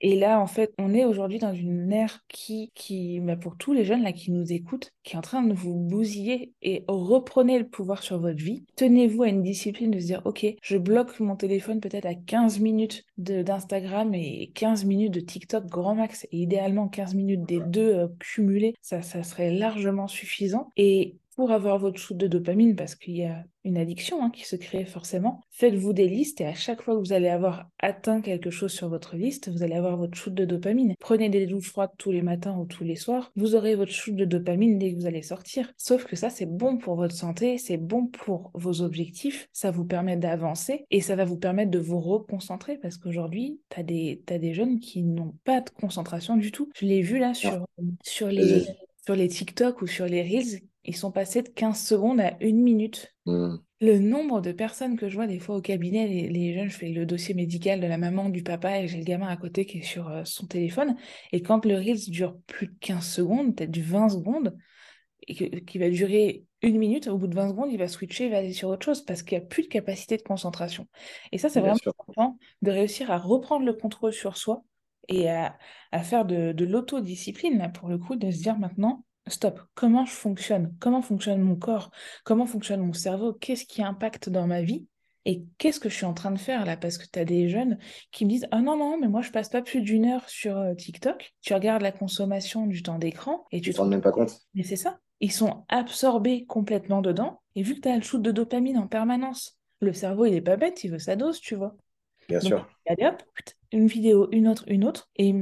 Et, là, en fait, on est aujourd'hui dans une ère qui, qui bah, pour tous les jeunes là, qui nous écoutent, qui est en train de vous bousiller et reprenez le pouvoir sur votre vie. Tenez-vous à une discipline de se dire, OK, je bloque mon téléphone peut-être à 15 minutes d'Instagram et 15 minutes de TikTok grand max, et idéalement 15 minutes des deux euh, cumulés, ça, ça serait largement suffisant. Et pour avoir votre shoot de dopamine, parce qu'il y a une addiction hein, qui se crée forcément, faites-vous des listes et à chaque fois que vous allez avoir atteint quelque chose sur votre liste, vous allez avoir votre shoot de dopamine. Prenez des douches froides tous les matins ou tous les soirs, vous aurez votre shoot de dopamine dès que vous allez sortir. Sauf que ça, c'est bon pour votre santé, c'est bon pour vos objectifs, ça vous permet d'avancer et ça va vous permettre de vous reconcentrer parce qu'aujourd'hui, tu as des, as des jeunes qui n'ont pas de concentration du tout. Je l'ai vu là sur, sur les sur les TikTok ou sur les Reels ils sont passés de 15 secondes à une minute. Hmm. Le nombre de personnes que je vois des fois au cabinet, les, jeunes, je fais le dossier médical de la maman, du papa, et j'ai le gamin à côté qui est sur euh, son téléphone. Et quand le Reels dure plus de 15 secondes, peut-être du 20 secondes, et qui va durer une minute, au bout de 20 secondes, il va switcher, il va aller sur autre chose parce qu'il n'y a plus de capacité de concentration. Et ça, c'est vraiment important de réussir à reprendre le contrôle sur soi et à, faire de, de l'autodiscipline, pour le coup, de se dire maintenant, stop, comment je fonctionne, comment fonctionne mon corps, comment fonctionne mon cerveau, qu'est-ce qui impacte dans ma vie? Et qu'est-ce que je suis en train de faire là? Parce que tu as des jeunes qui me disent Ah non, non, mais moi je passe pas plus d'une heure sur euh, TikTok. Tu regardes la consommation du temps d'écran et tu te rends même pas compte. Mais c'est ça. Ils sont absorbés complètement dedans. Et vu que tu as le shoot de dopamine en permanence, le cerveau il est pas bête, il veut sa dose, tu vois. Bien sûr. Allez hop, une vidéo, une autre, une autre. Et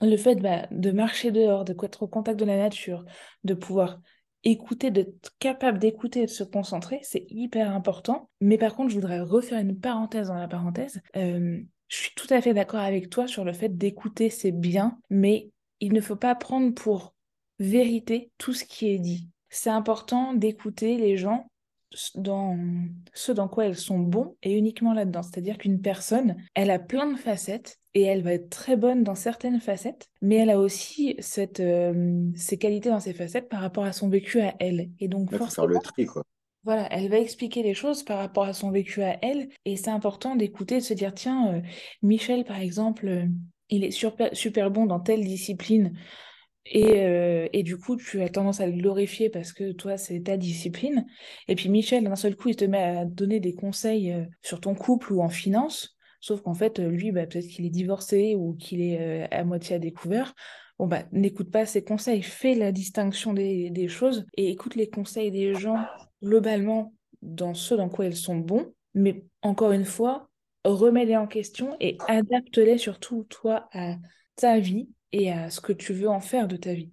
le fait bah, de marcher dehors, de être au contact de la nature, de pouvoir écouter, d'être capable d'écouter et de se concentrer, c'est hyper important. Mais par contre, je voudrais refaire une parenthèse dans la parenthèse. Euh, je suis tout à fait d'accord avec toi sur le fait d'écouter, c'est bien, mais il ne faut pas prendre pour vérité tout ce qui est dit. C'est important d'écouter les gens dans ce dans quoi elles sont bons et uniquement là-dedans. C'est-à-dire qu'une personne, elle a plein de facettes et elle va être très bonne dans certaines facettes, mais elle a aussi cette, euh, ses qualités dans ses facettes par rapport à son vécu à elle. Et donc, faut faire le tri, quoi. Voilà, elle va expliquer les choses par rapport à son vécu à elle, et c'est important d'écouter, de se dire, tiens, euh, Michel, par exemple, euh, il est super, super bon dans telle discipline, et, et, du coup, tu as tendance à le glorifier parce que toi, c'est ta discipline. Et puis Michel, d'un seul coup, il te met à donner des conseils sur ton couple ou en finance. Sauf qu'en fait, lui, bah, peut-être qu'il est divorcé ou qu'il est euh, à moitié à découvert. Bon, bah, n'écoute pas ses conseils, fais la distinction des, choses et écoute les conseils des gens globalement dans ce dans quoi ils sont bons. Mais encore une fois, remets-les en question et adapte-les surtout, toi, à ta vie et à ce que tu veux en faire de ta vie.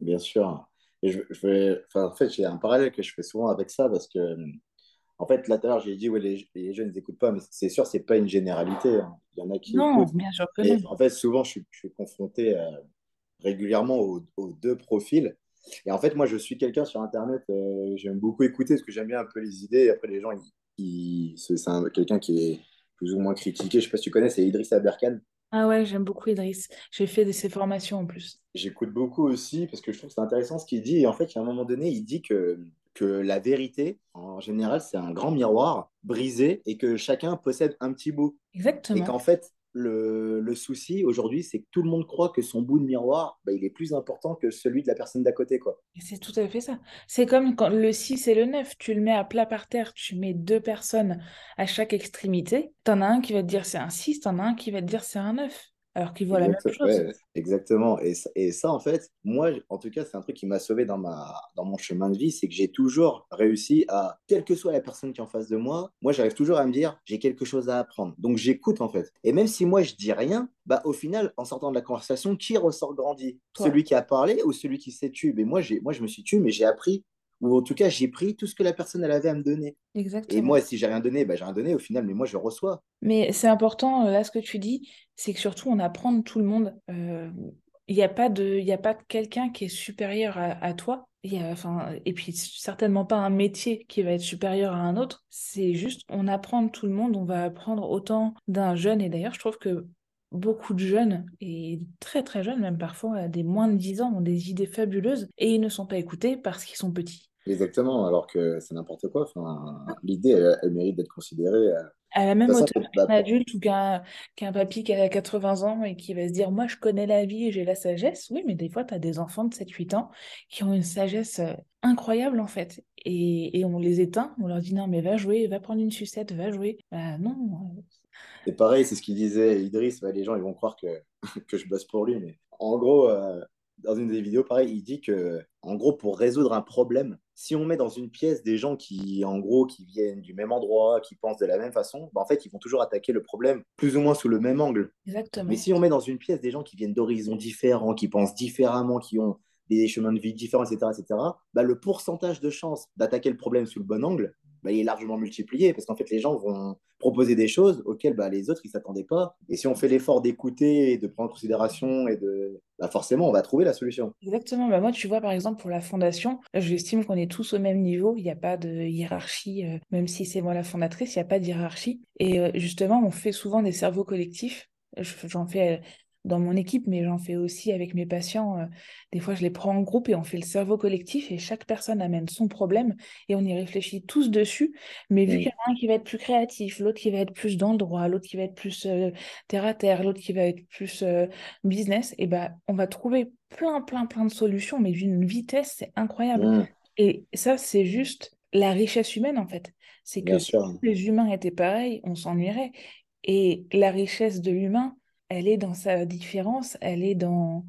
Bien sûr. Et je, je en fait, j'ai un parallèle que je fais souvent avec ça parce que en fait, là, tout à l'heure, j'ai dit, ouais, les, les jeunes n'écoutent pas, mais c'est sûr, c'est pas une généralité. Hein. Il y en a qui non, écoutent. bien sûr que. En fait, souvent, je suis, je suis confronté euh, régulièrement aux, deux profils. Et en fait, moi, je suis quelqu'un sur Internet, euh, j'aime beaucoup écouter parce que j'aime bien un peu les idées. Et après, les gens, ils, c'est quelqu'un qui est plus ou moins critiqué. Je sais pas si tu connais, c'est Idriss Aberkan. Ah ouais, j'aime beaucoup Idriss. J'ai fait de ses formations en plus. J'écoute beaucoup aussi parce que je trouve que c'est intéressant ce qu'il dit. Et en fait, à un moment donné, il dit que que la vérité, en général, c'est un grand miroir brisé et que chacun possède un petit bout. Exactement. Et qu'en fait, le, souci aujourd'hui, c'est que tout le monde croit que son bout de miroir, bah, il est plus important que celui de la personne d'à côté. quoi. C'est tout à fait ça. C'est comme quand le 6 et le 9, tu le mets à plat par terre, tu mets deux personnes à chaque extrémité. T'en as un qui va te dire c'est un 6, t'en as un qui va te dire c'est un 9 alors qu'ils voient la même chose. exactement. Et, et, ça, en fait, moi, en tout cas, c'est un truc qui m'a sauvé dans, ma, dans mon chemin de vie, c'est que j'ai toujours réussi à, quelle que soit la personne qui est en face de moi, moi, j'arrive toujours à me dire, j'ai quelque chose à apprendre. Donc, j'écoute, en fait. Et même si moi, je dis rien, bah, au final, en sortant de la conversation, qui ressort grandi? Celui qui a parlé ou celui qui s'est tué? Mais moi, moi, je me suis tué, mais j'ai appris ou en tout cas, j'ai pris tout ce que la personne elle avait à me donner. Et Exactement. moi, si j'ai rien donné, bah, j'ai rien donné au final, mais moi, je reçois. Mais c'est important, euh, là, ce que tu dis, c'est que surtout, on apprend de tout le monde. Euh, Il n'y a pas de, il y a pas de quelqu'un qui est supérieur à, à toi. Il y a, enfin, et puis certainement pas un métier qui va être supérieur à un autre. C'est juste, on apprend de tout le monde. On va apprendre autant d'un jeune. Et d'ailleurs, je trouve que beaucoup de jeunes, et très très jeunes même parfois, des moins de 10 ans, ont des idées fabuleuses et ils ne sont pas écoutés parce qu'ils sont petits. Exactement, alors que c'est n'importe quoi. Enfin, l'idée, elle, elle mérite d'être considérée. euh, à la même hauteur bah, qu'un adulte ou qu'un qu'un papy qui a 80 ans et qui va se dire, moi, je connais la vie et j'ai la sagesse. Oui, mais des fois, tu as des enfants de 7-8 ans qui ont une sagesse euh, incroyable, en fait. Et, et on les éteint, on leur dit, non, mais va jouer, va prendre une sucette, va jouer. Bah, non. euh, Et pareil, c'est ce qu'il disait Idriss. ouais, les gens, ils vont croire que, que je bosse pour lui. Mais en gros, euh, dans une des vidéos, pareil, il dit que, en gros, pour résoudre un problème, si on met dans une pièce des gens qui, en gros, qui viennent du même endroit, qui pensent de la même façon, bah, en fait, ils vont toujours attaquer le problème plus ou moins sous le même angle. Mais Exactement. si on met dans une pièce des gens qui viennent d'horizons différents, qui pensent différemment, qui ont des chemins de vie différents, etc., etc., bah, le pourcentage de chance d'attaquer le problème sous le bon angle, bah, il est largement multiplié parce qu'en fait, les gens vont proposer des choses auxquelles bah, les autres ils s'attendaient pas. Et si on fait l'effort d'écouter et de prendre en considération, et de, bah, forcément, on va trouver la solution. Exactement. Moi, tu vois, par exemple, pour la fondation, j'estime qu'on est tous au même niveau. Il n'y a pas de hiérarchie, euh, même si c'est moi la fondatrice, il n'y a pas de hiérarchie. Et euh, justement, on fait souvent des cerveaux collectifs. Je- J'en fais euh, dans mon équipe, mais j'en fais aussi avec mes patients. euh, Des fois, je les prends en groupe et on fait le cerveau collectif et chaque personne amène son problème et on y réfléchit tous dessus. Mais vu qu'il y en a un qui va être plus créatif, l'autre qui va être plus dans le droit, l'autre qui va être plus euh, terre à terre, l'autre qui va être plus euh, business, et ben, on va trouver plein, plein, plein de solutions, mais d'une vitesse, c'est incroyable. Mm. Et ça, c'est juste la richesse humaine, en fait. C'est que si les humains étaient pareils, on s'ennuierait. Et la richesse de l'humain, elle est dans sa différence, elle est dans,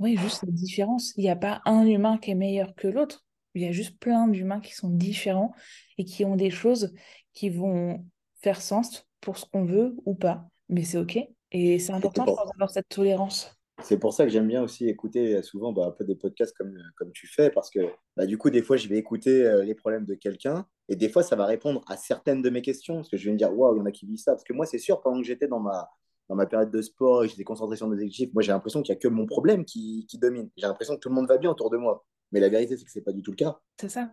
oui, juste sa différence. Il n'y a pas un humain qui est meilleur que l'autre. Il y a juste plein d'humains qui sont différents et qui ont des choses qui vont faire sens pour ce qu'on veut ou pas. Mais c'est OK. Et c'est important, pour, d'avoir cette tolérance. C'est pour ça que j'aime bien aussi écouter souvent bah, un peu des podcasts comme, comme tu fais, parce que bah, du coup, des fois, je vais écouter euh, les problèmes de quelqu'un, et des fois, ça va répondre à certaines de mes questions, parce que je vais me dire, waouh, il y en a qui vivent ça. Parce que moi, c'est sûr, pendant que j'étais dans ma, dans ma période de sport et j'étais concentré sur mes objectifs, moi, j'ai l'impression qu'il n'y a que mon problème qui, qui domine. J'ai l'impression que tout le monde va bien autour de moi. Mais la vérité, c'est que ce n'est pas du tout le cas. C'est ça.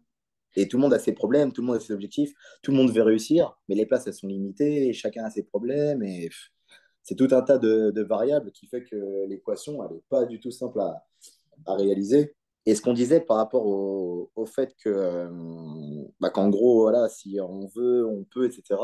Et tout le monde a ses problèmes, tout le monde a ses objectifs, tout le monde veut réussir, mais les places, elles sont limitées, et chacun a ses problèmes, et c'est tout un tas de, de variables qui fait que l'équation, elle n'est pas du tout simple à, à réaliser. Et ce qu'on disait par rapport au, au fait que, euh, bah, qu'en gros, voilà, si on veut, on peut, etc.,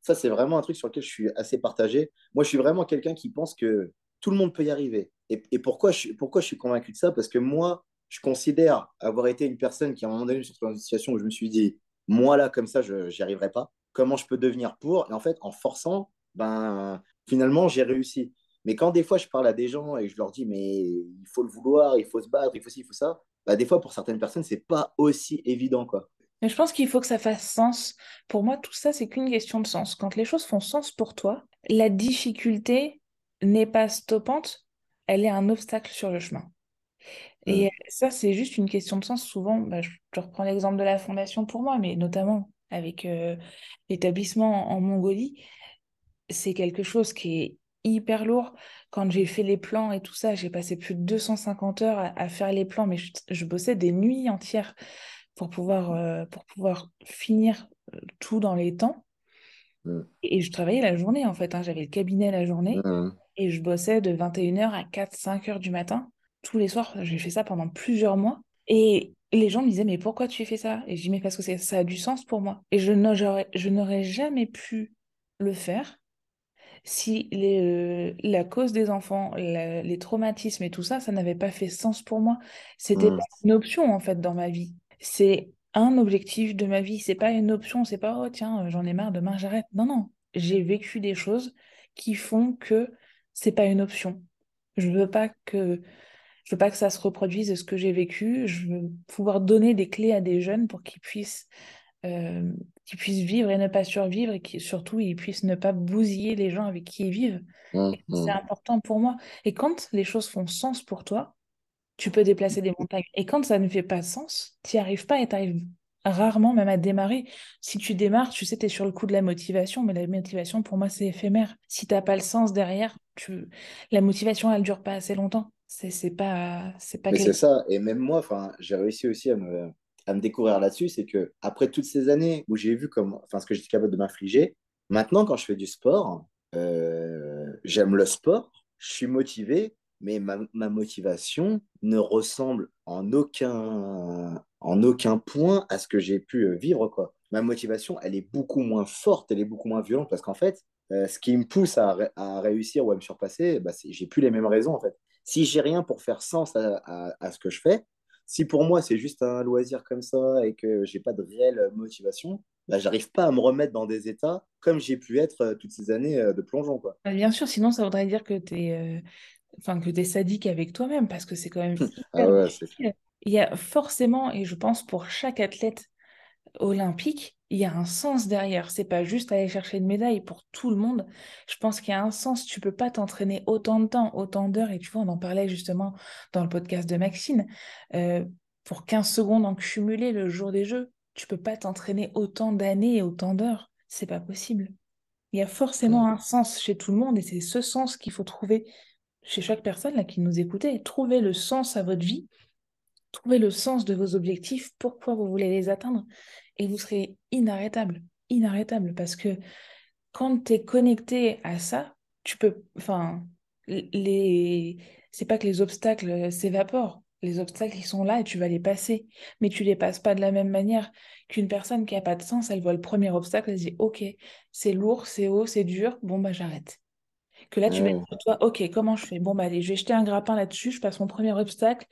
ça, c'est vraiment un truc sur lequel je suis assez partagé. Moi, je suis vraiment quelqu'un qui pense que tout le monde peut y arriver. Et, pourquoi, je, je suis convaincu de ça? Parce que moi, je considère avoir été une personne qui, à un moment donné, se retrouve dans une situation où je me suis dit, moi, là, comme ça, je n'y arriverai pas. Comment je peux devenir pour? Et en fait, en forçant, ben, finalement, j'ai réussi. Mais quand des fois, je parle à des gens et je leur dis, mais il faut le vouloir, il faut se battre, il faut ci, il faut ça, bah, des fois, pour certaines personnes, c'est pas aussi évident, quoi. Mais je pense qu'il faut que ça fasse sens. Pour moi, tout ça, c'est qu'une question de sens. Quand les choses font sens pour toi, la difficulté n'est pas stoppante, elle est un obstacle sur le chemin. Mm. Et ça, c'est juste une question de sens. Souvent, bah, je, je reprends l'exemple de la fondation pour moi, mais notamment avec euh, l'établissement en Mongolie, c'est quelque chose qui est hyper lourd. Quand j'ai fait les plans et tout ça, j'ai passé plus de 250 heures à, à faire les plans, mais je, je bossais des nuits entières pour pouvoir, euh, pour pouvoir finir euh, tout dans les temps. Mm. Et je travaillais la journée, en fait. hein. J'avais le cabinet la journée Mm. et je bossais de 21h à 4-5 heures du matin. Tous les soirs, j'ai fait ça pendant plusieurs mois. Et les gens me disaient, mais pourquoi tu fais ça? Et je dis, mais parce que ça a du sens pour moi. Et je n'aurais, jamais pu le faire si les, euh, la cause des enfants, la- les traumatismes et tout ça, ça n'avait pas fait sens pour moi. C'était Mm. pas une option en fait dans ma vie. C'est un objectif de ma vie. C'est pas une option. C'est pas oh tiens j'en ai marre demain j'arrête. Non non. J'ai vécu des choses qui font que c'est pas une option. Je veux pas que je veux pas que ça se reproduise ce que j'ai vécu. Je veux pouvoir donner des clés à des jeunes pour qu'ils puissent euh, qu'ils puissent vivre et ne pas survivre et qui surtout ils puissent ne pas bousiller les gens avec qui ils vivent. Mm. Et C'est Mm. important pour moi. Et quand les choses font sens pour toi, tu peux déplacer des montagnes. Et quand ça ne fait pas sens, tu n'y arrives pas et tu arrives rarement même à démarrer. Si tu démarres, tu sais, tu es sur le coup de la motivation, mais la motivation, pour moi, c'est éphémère. Si tu n'as pas le sens derrière, tu... la motivation, elle dure pas assez longtemps. C'est pas... C'est pas mais c'est ça. Et même moi, j'ai réussi aussi à me, à me découvrir là-dessus, c'est que après toutes ces années où j'ai vu comme, enfin, ce que j'étais capable de m'infliger, maintenant, quand je fais du sport, euh, j'aime le sport, je suis motivé, mais ma, motivation ne ressemble en aucun, en aucun point à ce que j'ai pu euh, vivre. Quoi. Ma motivation, elle est beaucoup moins forte, elle est beaucoup moins violente, parce qu'en fait, euh, ce qui me pousse à, à, réussir ou à me surpasser, bah, j'ai plus les mêmes raisons. En fait. Si j'ai rien pour faire sens à, à, à, ce que je fais, si pour moi c'est juste un loisir comme ça et que j'ai pas de réelle motivation, bah, j'arrive pas à me remettre dans des états comme j'ai pu être euh, toutes ces années de plongeon. Quoi. Bah, bien sûr, sinon ça voudrait dire que tu es enfin que tu es sadique avec toi-même parce que c'est quand même ah ouais, Il y a forcément, et je pense pour chaque athlète olympique, il y a un sens derrière. C'est pas juste aller chercher une médaille pour tout le monde. Je pense qu'il y a un sens. Tu peux pas t'entraîner autant de temps, autant d'heures. Et tu vois, on en parlait justement dans le podcast de Maxine. Euh, pour 15 secondes en cumulé le jour des Jeux, tu peux pas t'entraîner autant d'années et autant d'heures. C'est pas possible. Il y a forcément un sens chez tout le monde et c'est ce sens qu'il faut trouver chez chaque personne qui nous écoutait. Trouvez le sens à votre vie, trouvez le sens de vos objectifs, pourquoi vous voulez les atteindre, et vous serez inarrêtable, inarrêtable, parce que quand tu es connecté à ça, tu peux, enfin, les, c'est pas que les obstacles s'évaporent. Les obstacles, ils sont là et tu vas les passer. Mais tu les passes pas de la même manière qu'une personne qui a pas de sens. Elle voit le premier obstacle, elle se dit Ok, c'est lourd, c'est haut, c'est dur, bon, bah j'arrête. Que là, tu vas dire toi, ok, comment je fais? Bon, bah allez, je vais jeter un grappin là-dessus, je passe mon premier obstacle.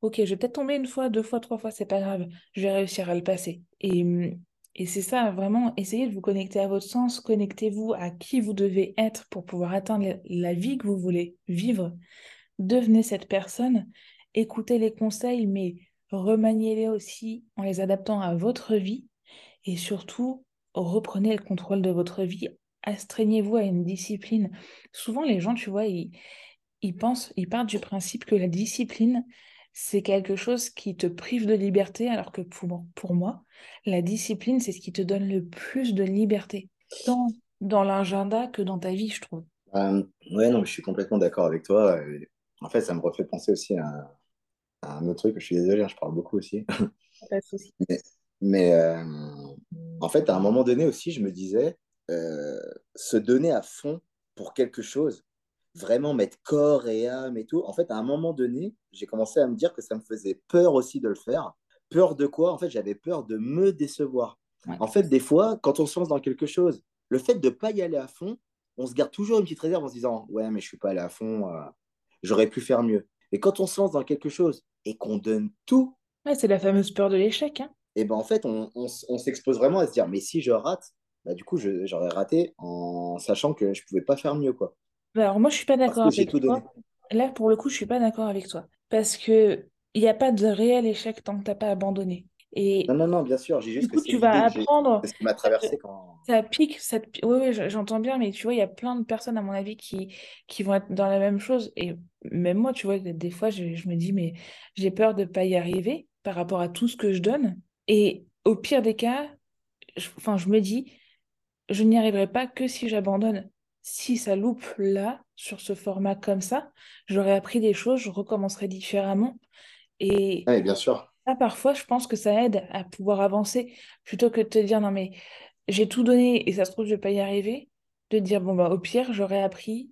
Ok, je vais peut-être tomber une fois, deux fois, trois fois, c'est pas grave, je vais réussir à le passer. Et, mmh, et c'est ça, vraiment, essayez de vous connecter à votre sens, connectez-vous à qui vous devez être pour pouvoir atteindre la vie que vous voulez vivre. Devenez cette personne, écoutez les conseils, mais remaniez-les aussi en les adaptant à votre vie. Et surtout, reprenez le contrôle de votre vie astreignez-vous à une discipline. Souvent, les gens, tu vois, ils, ils pensent, ils partent du principe que la discipline, c'est quelque chose qui te prive de liberté, alors que pour, pour moi, la discipline, c'est ce qui te donne le plus de liberté, tant dans l'agenda que dans ta vie, je trouve. Euh, ouais, non, je suis complètement d'accord avec toi. En fait, ça me refait penser aussi à, un autre truc. Je suis désolé, hein, je parle beaucoup aussi. Pas de souci. Mais, mais euh, en fait, à un moment donné aussi, je me disais, euh, se donner à fond pour quelque chose, vraiment mettre corps et âme et tout. En fait, à un moment donné, j'ai commencé à me dire que ça me faisait peur aussi de le faire. Peur de quoi? En fait, j'avais peur de me décevoir. En fait, des fois, quand on se lance dans quelque chose, le fait de ne pas y aller à fond, on se garde toujours une petite réserve en se disant Ouais, mais je ne suis pas allé à fond, euh, j'aurais pu faire mieux. Et quand on se lance dans quelque chose et qu'on donne tout. c'est la fameuse peur de l'échec. Hein. Et ben en fait, on, on s'expose vraiment à se dire Mais si je rate, bah, du coup, j'aurais raté en sachant que je pouvais pas faire mieux. quoi. Bah, alors moi, je suis pas d'accord avec toi. Là, pour le coup, je suis pas d'accord avec toi. Parce que il n'y a pas de réel échec tant que tu n'as pas abandonné. Et non, non, non, bien sûr. J'ai juste que tu vas apprendre. C'est ce qui m'a traversé quand. Ça pique. Ça Oui, oui j'entends bien, mais tu vois, il y a plein de personnes, à mon avis, qui, qui vont être dans la même chose. Et même moi, tu vois, des fois, je, je me dis, mais j'ai peur de ne pas y arriver par rapport à tout ce que je donne. Et au pire des cas, enfin, je me dis, je n'y arriverai pas que si j'abandonne. Si ça loupe là, sur ce format comme ça, j'aurais appris des choses, je recommencerai différemment. Et bien sûr. Là, parfois, je pense que ça aide à pouvoir avancer plutôt que de te dire non, mais j'ai tout donné et ça se trouve, je vais pas y arriver. De dire bon, bah, au pire, j'aurais appris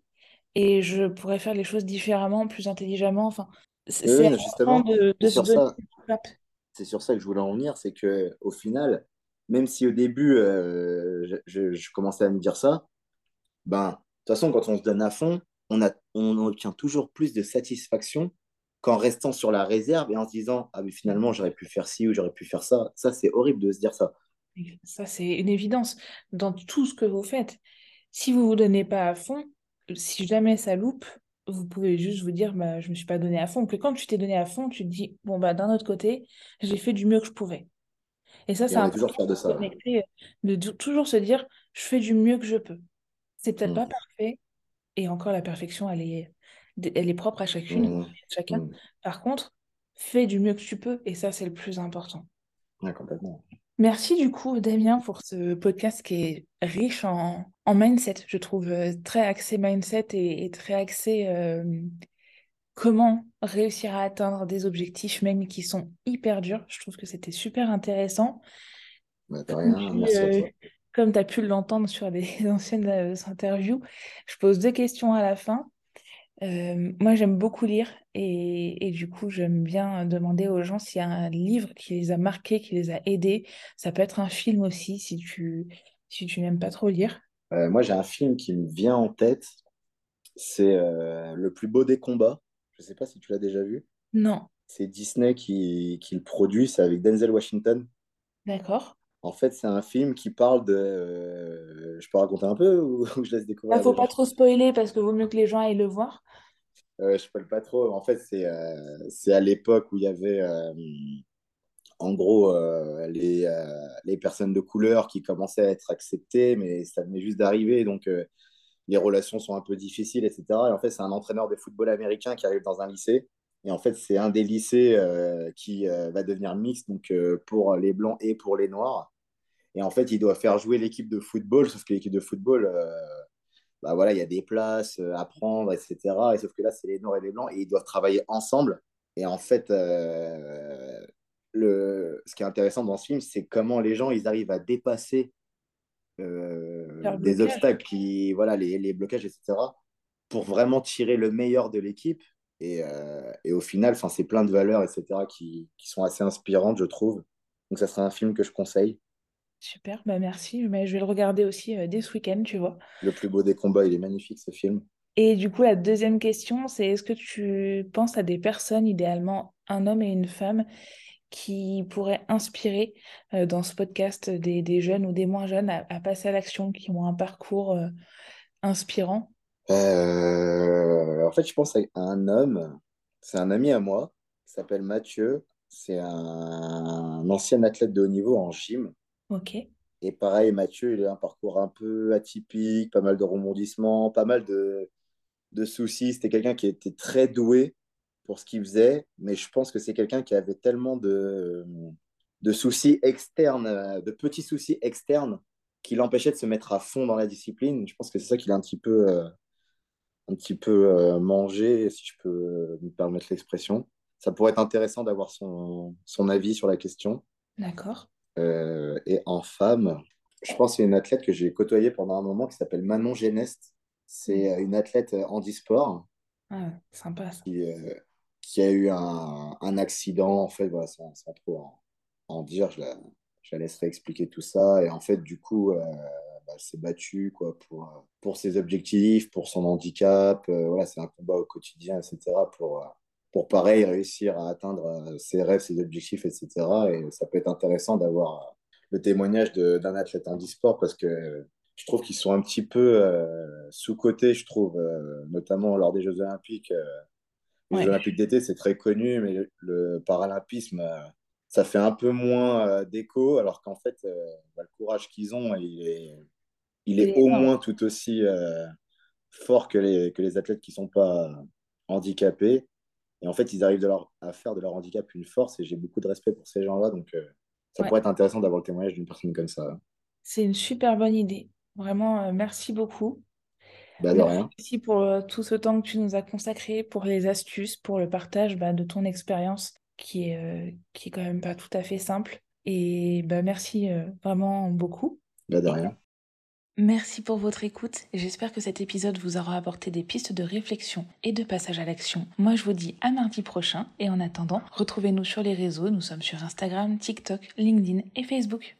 et je pourrais faire les choses différemment, plus intelligemment. Enfin, c'est justement de, sur ça. C'est sur ça que je voulais en venir, c'est que au final, même si au début, euh, je, commençais à me dire ça, ben, de toute façon, quand on se donne à fond, on, a, on obtient toujours plus de satisfaction qu'en restant sur la réserve et en se disant Ah, mais finalement, j'aurais pu faire ci ou j'aurais pu faire ça. Ça, c'est horrible de se dire ça. Ça, c'est une évidence dans tout ce que vous faites. Si vous vous donnez pas à fond, si jamais ça loupe, vous pouvez juste vous dire bah, Je me suis pas donné à fond. Que quand tu t'es donné à fond, tu te dis Bon, bah, d'un autre côté, j'ai fait du mieux que je pouvais. Et ça, c'est important de, ça, de toujours se dire, je fais du mieux que je peux. C'est peut-être pas mmh. parfait, et encore la perfection, elle est, elle est propre à chacune, mmh. chacun. Mmh. Par contre, fais du mieux que tu peux et ça, c'est le plus important. Ouais, complètement. Merci du coup, Damien, pour ce podcast qui est riche en, mindset. Je trouve euh, très axé mindset et, très axé euh, comment réussir à atteindre des objectifs, même qui sont hyper durs. Je trouve que c'était super intéressant. Bah, rien, merci à toi. Euh, comme tu as pu l'entendre sur des anciennes interviews, je pose deux questions à la fin. Euh, moi, j'aime beaucoup lire et, du coup, j'aime bien demander aux gens s'il y a un livre qui les a marqués, qui les a aidés. Ça peut être un film aussi si tu, si tu n'aimes pas trop lire. Euh, moi, j'ai un film qui me vient en tête. C'est euh, Le plus beau des combats. Je ne sais pas si tu l'as déjà vu. Non. C'est Disney qui, qui le produit. C'est avec Denzel Washington. D'accord. En fait, c'est un film qui parle de. Je peux raconter un peu ou, je laisse découvrir Il ne faut pas trop spoiler parce que vaut mieux que les gens aillent le voir. Euh, je ne pas trop. En fait, c'est euh, c'est à l'époque où il y avait, euh, en gros, euh, les, les personnes de couleur qui commençaient à être acceptées, mais ça venait juste d'arriver. Donc, les relations sont un peu difficiles, etc. Et en fait, c'est un entraîneur de football américain qui arrive dans un lycée. Et en fait, c'est un des lycées qui va devenir mixte, donc pour les blancs et pour les noirs. Et en fait, il doit faire jouer l'équipe de football, sauf que l'équipe de football, bah voilà, il y a des places euh, à prendre, etc. Et sauf que là, c'est les noirs et les blancs et ils doivent travailler ensemble. Et en fait, euh, le, ce qui est intéressant dans ce film, c'est comment les gens ils arrivent à dépasser euh, des obstacles, qui, voilà, les, les, blocages, etc., pour vraiment tirer le meilleur de l'équipe. Et, et, au final, c'est plein de valeurs, etc., qui, qui, sont assez inspirantes, je trouve. Donc, ça serait un film que je conseille. Super, bah merci. Mais je vais le regarder aussi euh, dès ce week-end, tu vois. Le plus beau des combats, il est magnifique ce film. Et du coup, la deuxième question, c'est est-ce que tu penses à des personnes, idéalement un homme et une femme, qui pourraient inspirer euh, dans ce podcast des, jeunes ou des moins jeunes à, passer à l'action, qui ont un parcours euh, inspirant? En fait, je pense à un homme, c'est un ami à moi, qui s'appelle Mathieu. C'est un ancien athlète de haut niveau en gym. Ok. Et pareil, Mathieu, il a un parcours un peu atypique, pas mal de rebondissements, pas mal de, de soucis. C'était quelqu'un qui était très doué pour ce qu'il faisait, mais je pense que c'est quelqu'un qui avait tellement de, de soucis externes, de petits soucis externes, qui l'empêchaient de se mettre à fond dans la discipline. Je pense que c'est ça qu'il a un petit peu, euh, un petit peu euh, mangé, si je peux me permettre l'expression. Ça pourrait être intéressant d'avoir son, son avis sur la question. D'accord. Euh, et en femme, je pense qu'il y a une athlète que j'ai côtoyée pendant un moment qui s'appelle Manon Genest. C'est mm. une athlète handisport. Ah, sympa Qui, euh, qui, a eu un, accident, en fait, voilà, sans, trop en, dire, je la, je la, laisserai expliquer tout ça. Et en fait, du coup, euh, bah, elle s'est battue quoi, pour, pour ses objectifs, pour son handicap. voilà, c'est un combat au quotidien, etc. pour pour pareil réussir à atteindre euh, ses rêves, ses objectifs, etc. Et ça peut être intéressant d'avoir euh, le témoignage d'un athlète en e-sport parce que je trouve qu'ils sont un petit peu euh, sous-cotés, je trouve, notamment lors des Jeux Olympiques. Les Jeux Olympiques d'été, c'est très connu, mais le, paralympisme, ça fait un peu moins d'écho, alors qu'en fait, bah, le courage qu'ils ont, il est, il est au moins tout aussi fort que les, que les athlètes qui ne sont pas handicapés. Et en fait, ils arrivent de leur, à faire de leur handicap une force et j'ai beaucoup de respect pour ces gens-là. Donc, euh, ça pourrait être intéressant d'avoir le témoignage d'une personne comme ça. C'est une super bonne idée. Vraiment, euh, merci beaucoup. Bah, de rien. Merci pour euh, tout ce temps que tu nous as consacré, pour les astuces, pour le partage bah, de ton expérience qui est, qui est quand même pas tout à fait simple. Et bah, merci vraiment beaucoup. Bah, de rien. Merci pour votre écoute. J'espère que cet épisode vous aura apporté des pistes de réflexion et de passage à l'action. Moi, je vous dis à mardi prochain et en attendant, retrouvez-nous sur les réseaux. Nous sommes sur Instagram, TikTok, LinkedIn et Facebook.